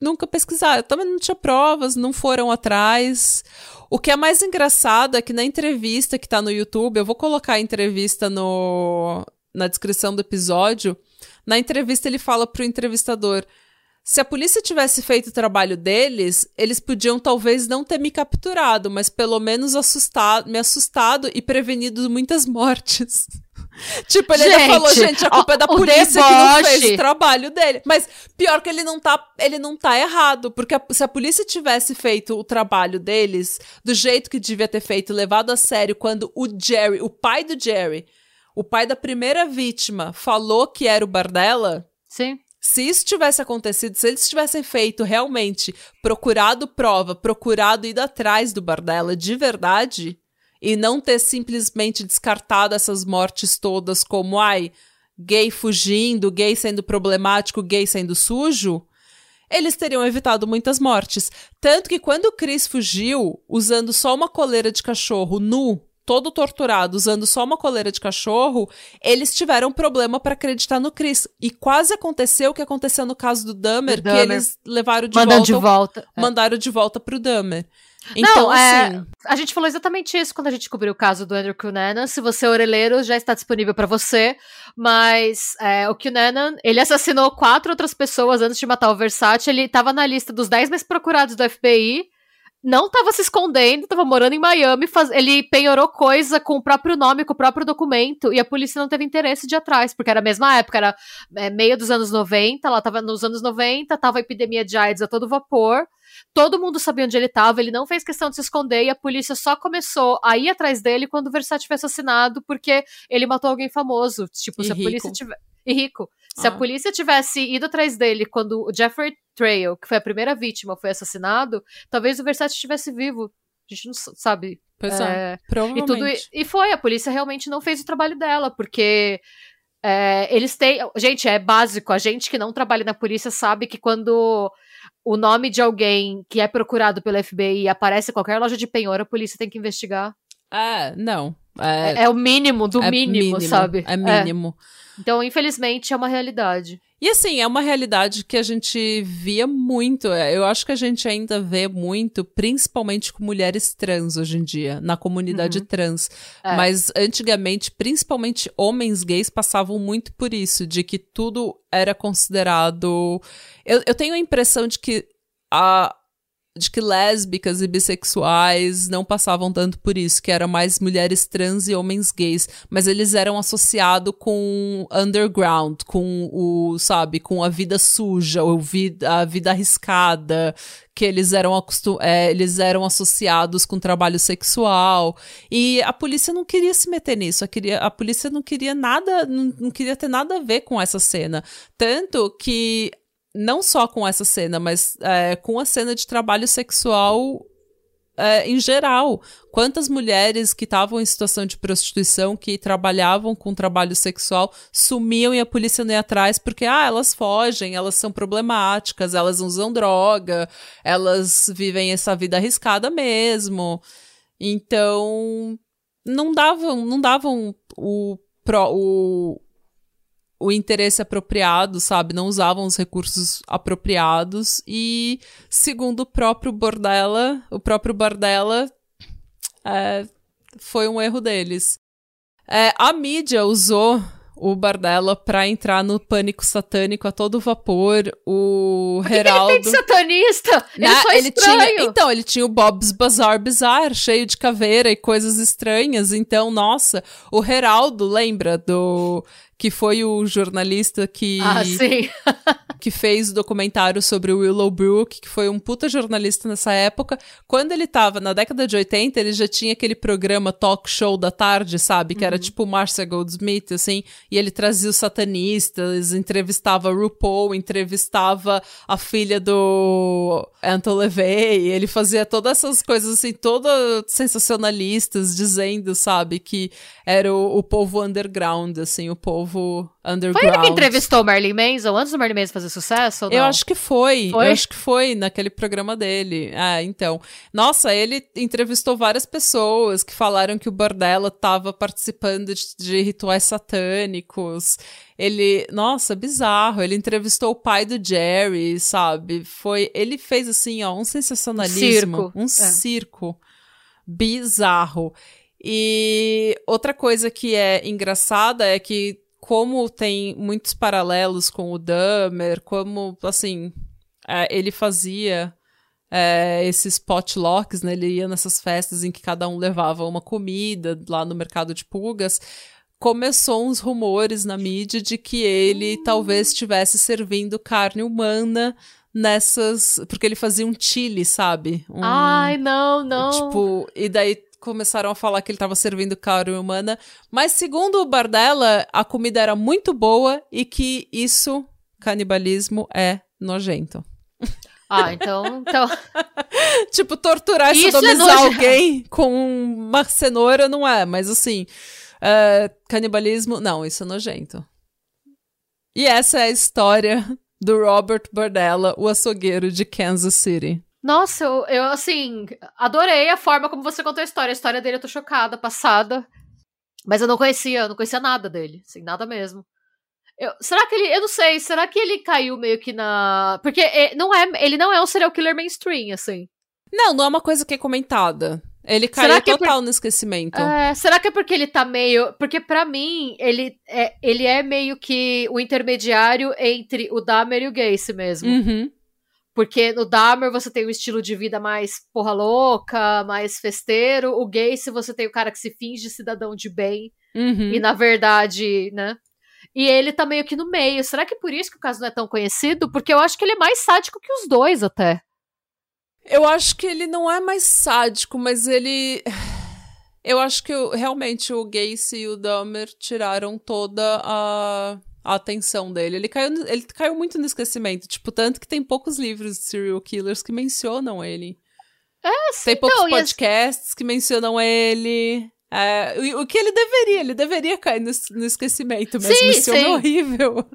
nunca pesquisaram, também não tinha provas, não foram atrás. O que é mais engraçado é que na entrevista que tá no YouTube, eu vou colocar a entrevista no, na descrição do episódio, na entrevista, ele fala pro entrevistador: se a polícia tivesse feito o trabalho deles, eles podiam talvez não ter me capturado, mas pelo menos assustado, me assustado e prevenido muitas mortes. tipo, ele gente, ainda falou, gente, a culpa é da polícia que não fez o trabalho dele. Mas pior que ele não tá, ele não tá errado, porque a, se a polícia tivesse feito o trabalho deles do jeito que devia ter feito, levado a sério quando o Jerry, o pai do Jerry, o pai da primeira vítima falou que era o Bardella. Sim. Se isso tivesse acontecido, se eles tivessem feito realmente procurado prova, procurado ir atrás do Bardella de verdade, e não ter simplesmente descartado essas mortes todas como, ai, gay fugindo, gay sendo problemático, gay sendo sujo, eles teriam evitado muitas mortes. Tanto que quando o Chris fugiu, usando só uma coleira de cachorro nu, todo torturado usando só uma coleira de cachorro, eles tiveram problema para acreditar no Chris. E quase aconteceu o que aconteceu no caso do Dahmer, que eles levaram de volta. De volta. É. Mandaram de volta pro Dahmer. Então, Não, é, assim. a gente falou exatamente isso quando a gente cobriu o caso do Andrew Cunanan. Se você é orelheiro, já está disponível para você. Mas é, o Cunanan, ele assassinou quatro outras pessoas antes de matar o Versace. Ele estava na lista dos dez mais procurados do FBI não estava se escondendo, estava morando em Miami, faz... ele penhorou coisa com o próprio nome, com o próprio documento, e a polícia não teve interesse de ir atrás, porque era a mesma época, era é, meio dos anos 90, ela estava nos anos 90, tava a epidemia de AIDS a todo vapor, todo mundo sabia onde ele estava, ele não fez questão de se esconder, e a polícia só começou a ir atrás dele quando o Versace foi assassinado, porque ele matou alguém famoso, tipo, e se rico. a polícia tiver... E rico. Se ah. a polícia tivesse ido atrás dele quando o Jeffrey Trail, que foi a primeira vítima, foi assassinado, talvez o Versace estivesse vivo. A gente não sabe. Pois é, é provavelmente. E, tudo, e foi, a polícia realmente não fez o trabalho dela, porque é, eles têm. Gente, é básico. A gente que não trabalha na polícia sabe que quando o nome de alguém que é procurado pelo FBI aparece em qualquer loja de penhor, a polícia tem que investigar. Ah, não. É, é, o mínimo do é mínimo, mínimo, sabe? É mínimo. Então, infelizmente, é uma realidade. E assim, é uma realidade que a gente via muito. é, Eu acho que a gente ainda vê muito, principalmente com mulheres trans hoje em dia, na comunidade trans. É. Mas antigamente, principalmente homens gays passavam muito por isso, de que tudo era considerado. Eu, eu tenho a impressão de que a. De que lésbicas e bissexuais não passavam tanto por isso, que eram mais mulheres trans e homens gays, mas eles eram associados com underground, com o, sabe, com a vida suja, ou a vida arriscada, que eles eram, é, eles eram associados com trabalho sexual. E a polícia não queria se meter nisso. A, queria, a polícia não queria nada, não, não queria ter nada a ver com essa cena. Tanto que, não só com essa cena, mas é, com a cena de trabalho sexual é, em geral. Quantas mulheres que estavam em situação de prostituição, que trabalhavam com trabalho sexual, sumiam e a polícia não ia atrás porque, ah, elas fogem, elas são problemáticas, elas usam droga, elas vivem essa vida arriscada mesmo. Então, não davam, não davam o, o, o interesse apropriado, sabe? Não usavam os recursos apropriados e, segundo o próprio Bordella, o próprio Bordella, é, foi um erro deles. É, a mídia usou o Bardella pra entrar no pânico satânico a todo vapor. O Por que que Heraldo. ele tem de satanista? Ele Né? só é estranho. tinha, então, ele tinha o Bob's Bazaar Bizarre, cheio de caveira e coisas estranhas. Então, nossa, o Heraldo, lembra do que foi o jornalista que Ah, que fez o documentário sobre o Willowbrook, que foi um puta jornalista nessa época. Quando ele tava na década de 80, ele já tinha aquele programa talk show da tarde, sabe? Que era tipo Marcia Goldsmith, assim. E ele trazia os satanistas, entrevistava RuPaul, entrevistava a filha do Anton LaVey. Ele fazia todas essas coisas, assim, todas sensacionalistas, dizendo, sabe? Que era o, o povo underground, assim, o povo underground. Foi ele que entrevistou o Marilyn Manson antes do Marilyn Manson fazer sucesso? Eu acho que foi. Foi? Eu acho que foi naquele programa dele. Ah, então. Nossa, ele entrevistou várias pessoas que falaram que o Bordella estava participando de, de rituais satânicos. Ele, nossa, bizarro. Ele entrevistou o pai do Jerry, sabe? Foi, ele fez assim, ó, um sensacionalismo, Circo. um É. circo bizarro. E outra coisa que é engraçada é que como tem muitos paralelos com o Dahmer, como, assim, é, ele fazia é, esses potlucks, né? Ele ia nessas festas em que cada um levava uma comida lá no mercado de pulgas. Começou uns rumores na mídia de que ele talvez estivesse servindo carne humana nessas. Porque ele fazia um chili, sabe? Um, Ai, não, não. Tipo, e daí começaram a falar que ele tava servindo carne humana. Mas segundo o Bardella, a comida era muito boa e que isso, canibalismo, é nojento. Ah, então. então... tipo, torturar e é sodomizar nojento. alguém com uma cenoura não é, mas assim, é, canibalismo, não, isso é nojento. E essa é a história do Robert Bardella, o açougueiro de Kansas City. Nossa, eu, eu, assim, adorei a forma como você contou a história. A história dele eu tô chocada, passada. Mas eu não conhecia, eu não conhecia nada dele. Assim, nada mesmo. Eu- será que ele. Eu não sei, será que ele caiu meio que na. Porque é, não é, ele não é um serial killer mainstream, assim. Não, não é uma coisa que é comentada. Ele caiu que é total no esquecimento. É, será que é porque ele tá meio. Porque pra mim, ele é, ele é meio que o intermediário entre o Dahmer e o Gacy mesmo. Uhum. Porque no Dahmer você tem um estilo de vida mais porra louca, mais festeiro. O Gacy você tem o cara que se finge cidadão de bem Uhum. e na verdade, né? E ele tá meio que no meio. Será que é por isso que o caso não é tão conhecido? Porque eu acho que ele é mais sádico que os dois até. Eu acho que ele não é mais sádico, mas ele. Eu acho que realmente o Gacy e o Dahmer tiraram toda a, a atenção dele. Ele caiu, ele caiu muito no esquecimento. Tipo, tanto que tem poucos livros de serial killers que mencionam ele. É, Tem poucos então, as- podcasts que mencionam ele. É, o, que ele deveria, ele deveria cair no, no esquecimento mesmo. Sim, Esse homem é sim. horrível.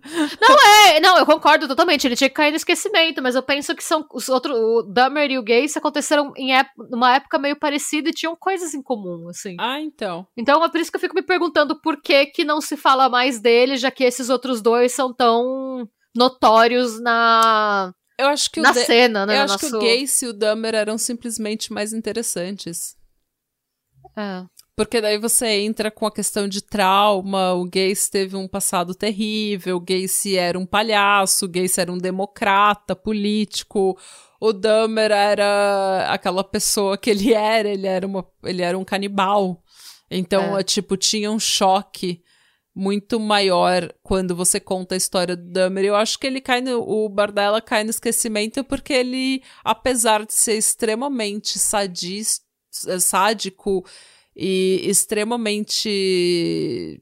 Não, é, não, eu concordo totalmente. Ele tinha que cair no esquecimento, mas eu penso que são os outros. O Dahmer e o Gacy aconteceram em numa época meio parecida e tinham coisas em comum, assim. Ah, então. Então é por isso que eu fico me perguntando por que, que não se fala mais dele, já que esses outros dois são tão notórios na, Eu acho que na de- cena, né? Eu acho que nosso- o Gacy e o Dahmer eram simplesmente mais interessantes. É. Porque daí você entra com a questão de trauma, o Gacy teve um passado terrível, o Gacy era um palhaço, o Gacy era um democrata político, o Dahmer era aquela pessoa que ele era, ele era, uma, ele era um canibal. Então, É. é, tipo, tinha um choque muito maior quando você conta a história do Dahmer. Eu acho que ele cai no, o Bardella cai no esquecimento porque ele, apesar de ser extremamente sadis, sádico e extremamente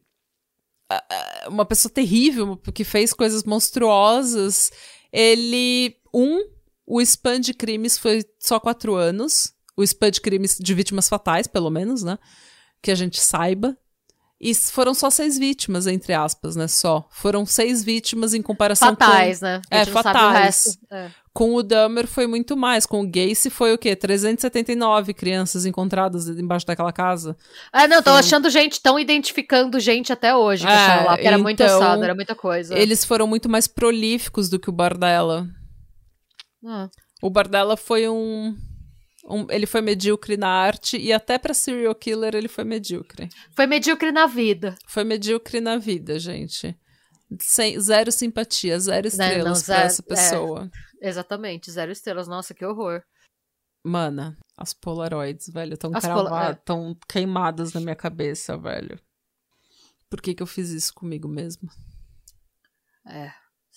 uma pessoa terrível que fez coisas monstruosas, ele um o spam de crimes foi só quatro anos. O spam de crimes de vítimas fatais, pelo menos, né? Que a gente saiba. E foram só seis vítimas, entre aspas, né? Só. Foram seis vítimas em comparação Fatais, né? A É, não sabe o fatais. É. com... Com o Dahmer foi muito mais. Com o Gacy foi o quê? 379 crianças encontradas embaixo daquela casa. Ah, não, Sim. achando gente, tão identificando gente até hoje que É, lá, porque era muito então, ossado, era muita coisa. Eles foram muito mais prolíficos do que o Bardella. Ah. O Bardella foi um... um- ele foi medíocre na arte e até pra serial killer ele foi medíocre. Foi medíocre na vida. Foi medíocre na vida, gente. Sem, zero simpatia, zero Né, não, estrelas pra zero- essa pessoa. Exatamente, zero estrelas. Nossa, que horror. Mana, as Polaroids, velho, tão As pola- cravadas, tão queimadas na minha cabeça, velho. Por que que eu fiz isso comigo mesmo? É.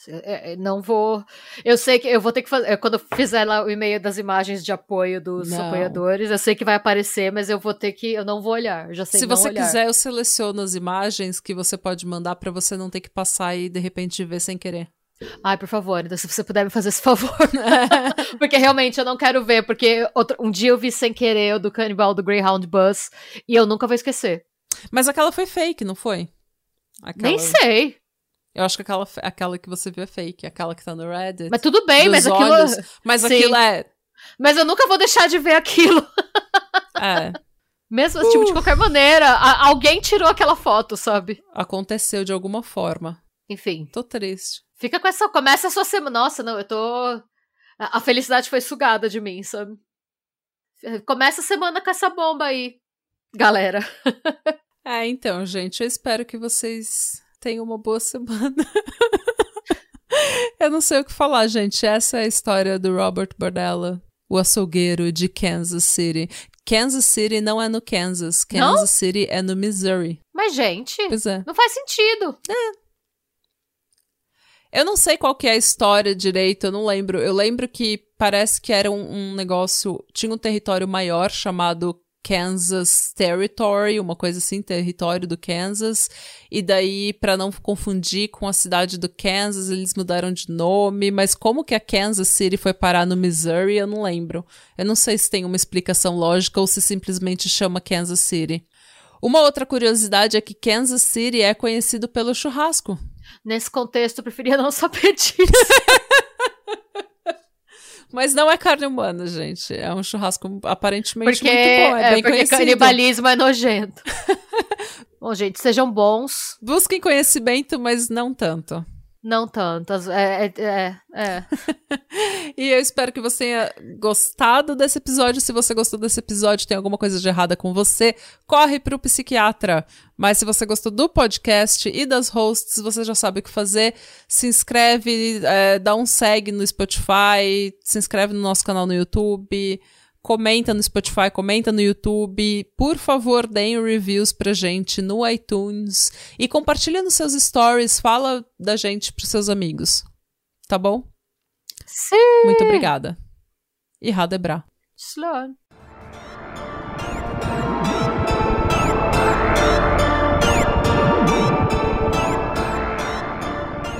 É, é, Não vou. Eu sei que eu vou ter que fazer. Quando eu fizer lá o e-mail das imagens de apoio dos Não. apoiadores, eu sei que vai aparecer, mas eu vou ter que. Eu não vou olhar. Já sei Se você olhar. quiser, eu seleciono as imagens que você pode mandar pra você não ter que passar e de repente ver sem querer. Ai, por favor, então se você puder me fazer esse favor. porque realmente eu não quero ver, porque outro- um dia eu vi sem querer o do canibal do Greyhound Bus e eu nunca vou esquecer. Mas aquela foi fake, não foi? Aquela- Nem sei. Eu acho que aquela, aquela que você viu é fake, aquela que tá no Reddit. Mas tudo bem, mas aquilo. olhos. Mas Sim. aquilo é. Mas eu nunca vou deixar de ver aquilo. É. Mesmo, tipo, de qualquer maneira, a- alguém tirou aquela foto, sabe? Aconteceu de alguma forma. Enfim. Tô triste. Fica com essa. Começa a sua semana. Nossa, não, eu tô. A felicidade foi sugada de mim, sabe? Começa a semana com essa bomba aí, galera. É, então, gente, eu espero que vocês tenham uma boa semana. eu não sei o que falar, gente. Essa é a história do Robert Bardella, o açougueiro de Kansas City. Kansas City não é no Kansas. Kansas Não? City é no Missouri. Mas, gente, é. não faz sentido. Eu não sei qual que é a história direito, eu não lembro. Eu lembro que parece que era um, um negócio. Tinha um território maior chamado Kansas Territory, uma coisa assim, território do Kansas. E daí, pra não confundir com a cidade do Kansas, eles mudaram de nome. Mas como que a Kansas City foi parar no Missouri, eu não lembro. Eu não sei se tem uma explicação lógica ou se simplesmente chama Kansas City. Uma outra curiosidade é que Kansas City é conhecido pelo churrasco. Nesse contexto, eu preferia não saber disso. Mas não é carne humana, gente. É um churrasco aparentemente Porque, muito bom. É, é, bem porque conhecido. canibalismo é nojento. Bom, gente, sejam bons. Busquem conhecimento, mas não tanto. Não tantas. É, é, é, é. E eu espero que você tenha gostado desse episódio. Se você gostou desse episódio, tem alguma coisa de errada com você, corre pro psiquiatra. Mas se você gostou do podcast e das hosts, você já sabe o que fazer. Se inscreve, é, dá um segue no Spotify, se inscreve no nosso canal no YouTube. Comenta no Spotify, comenta no YouTube. Por favor, deem reviews pra gente no iTunes. E compartilha nos seus stories. Fala da gente pros seus amigos. Tá bom? Sim. Muito obrigada. E Radebra. Sloan.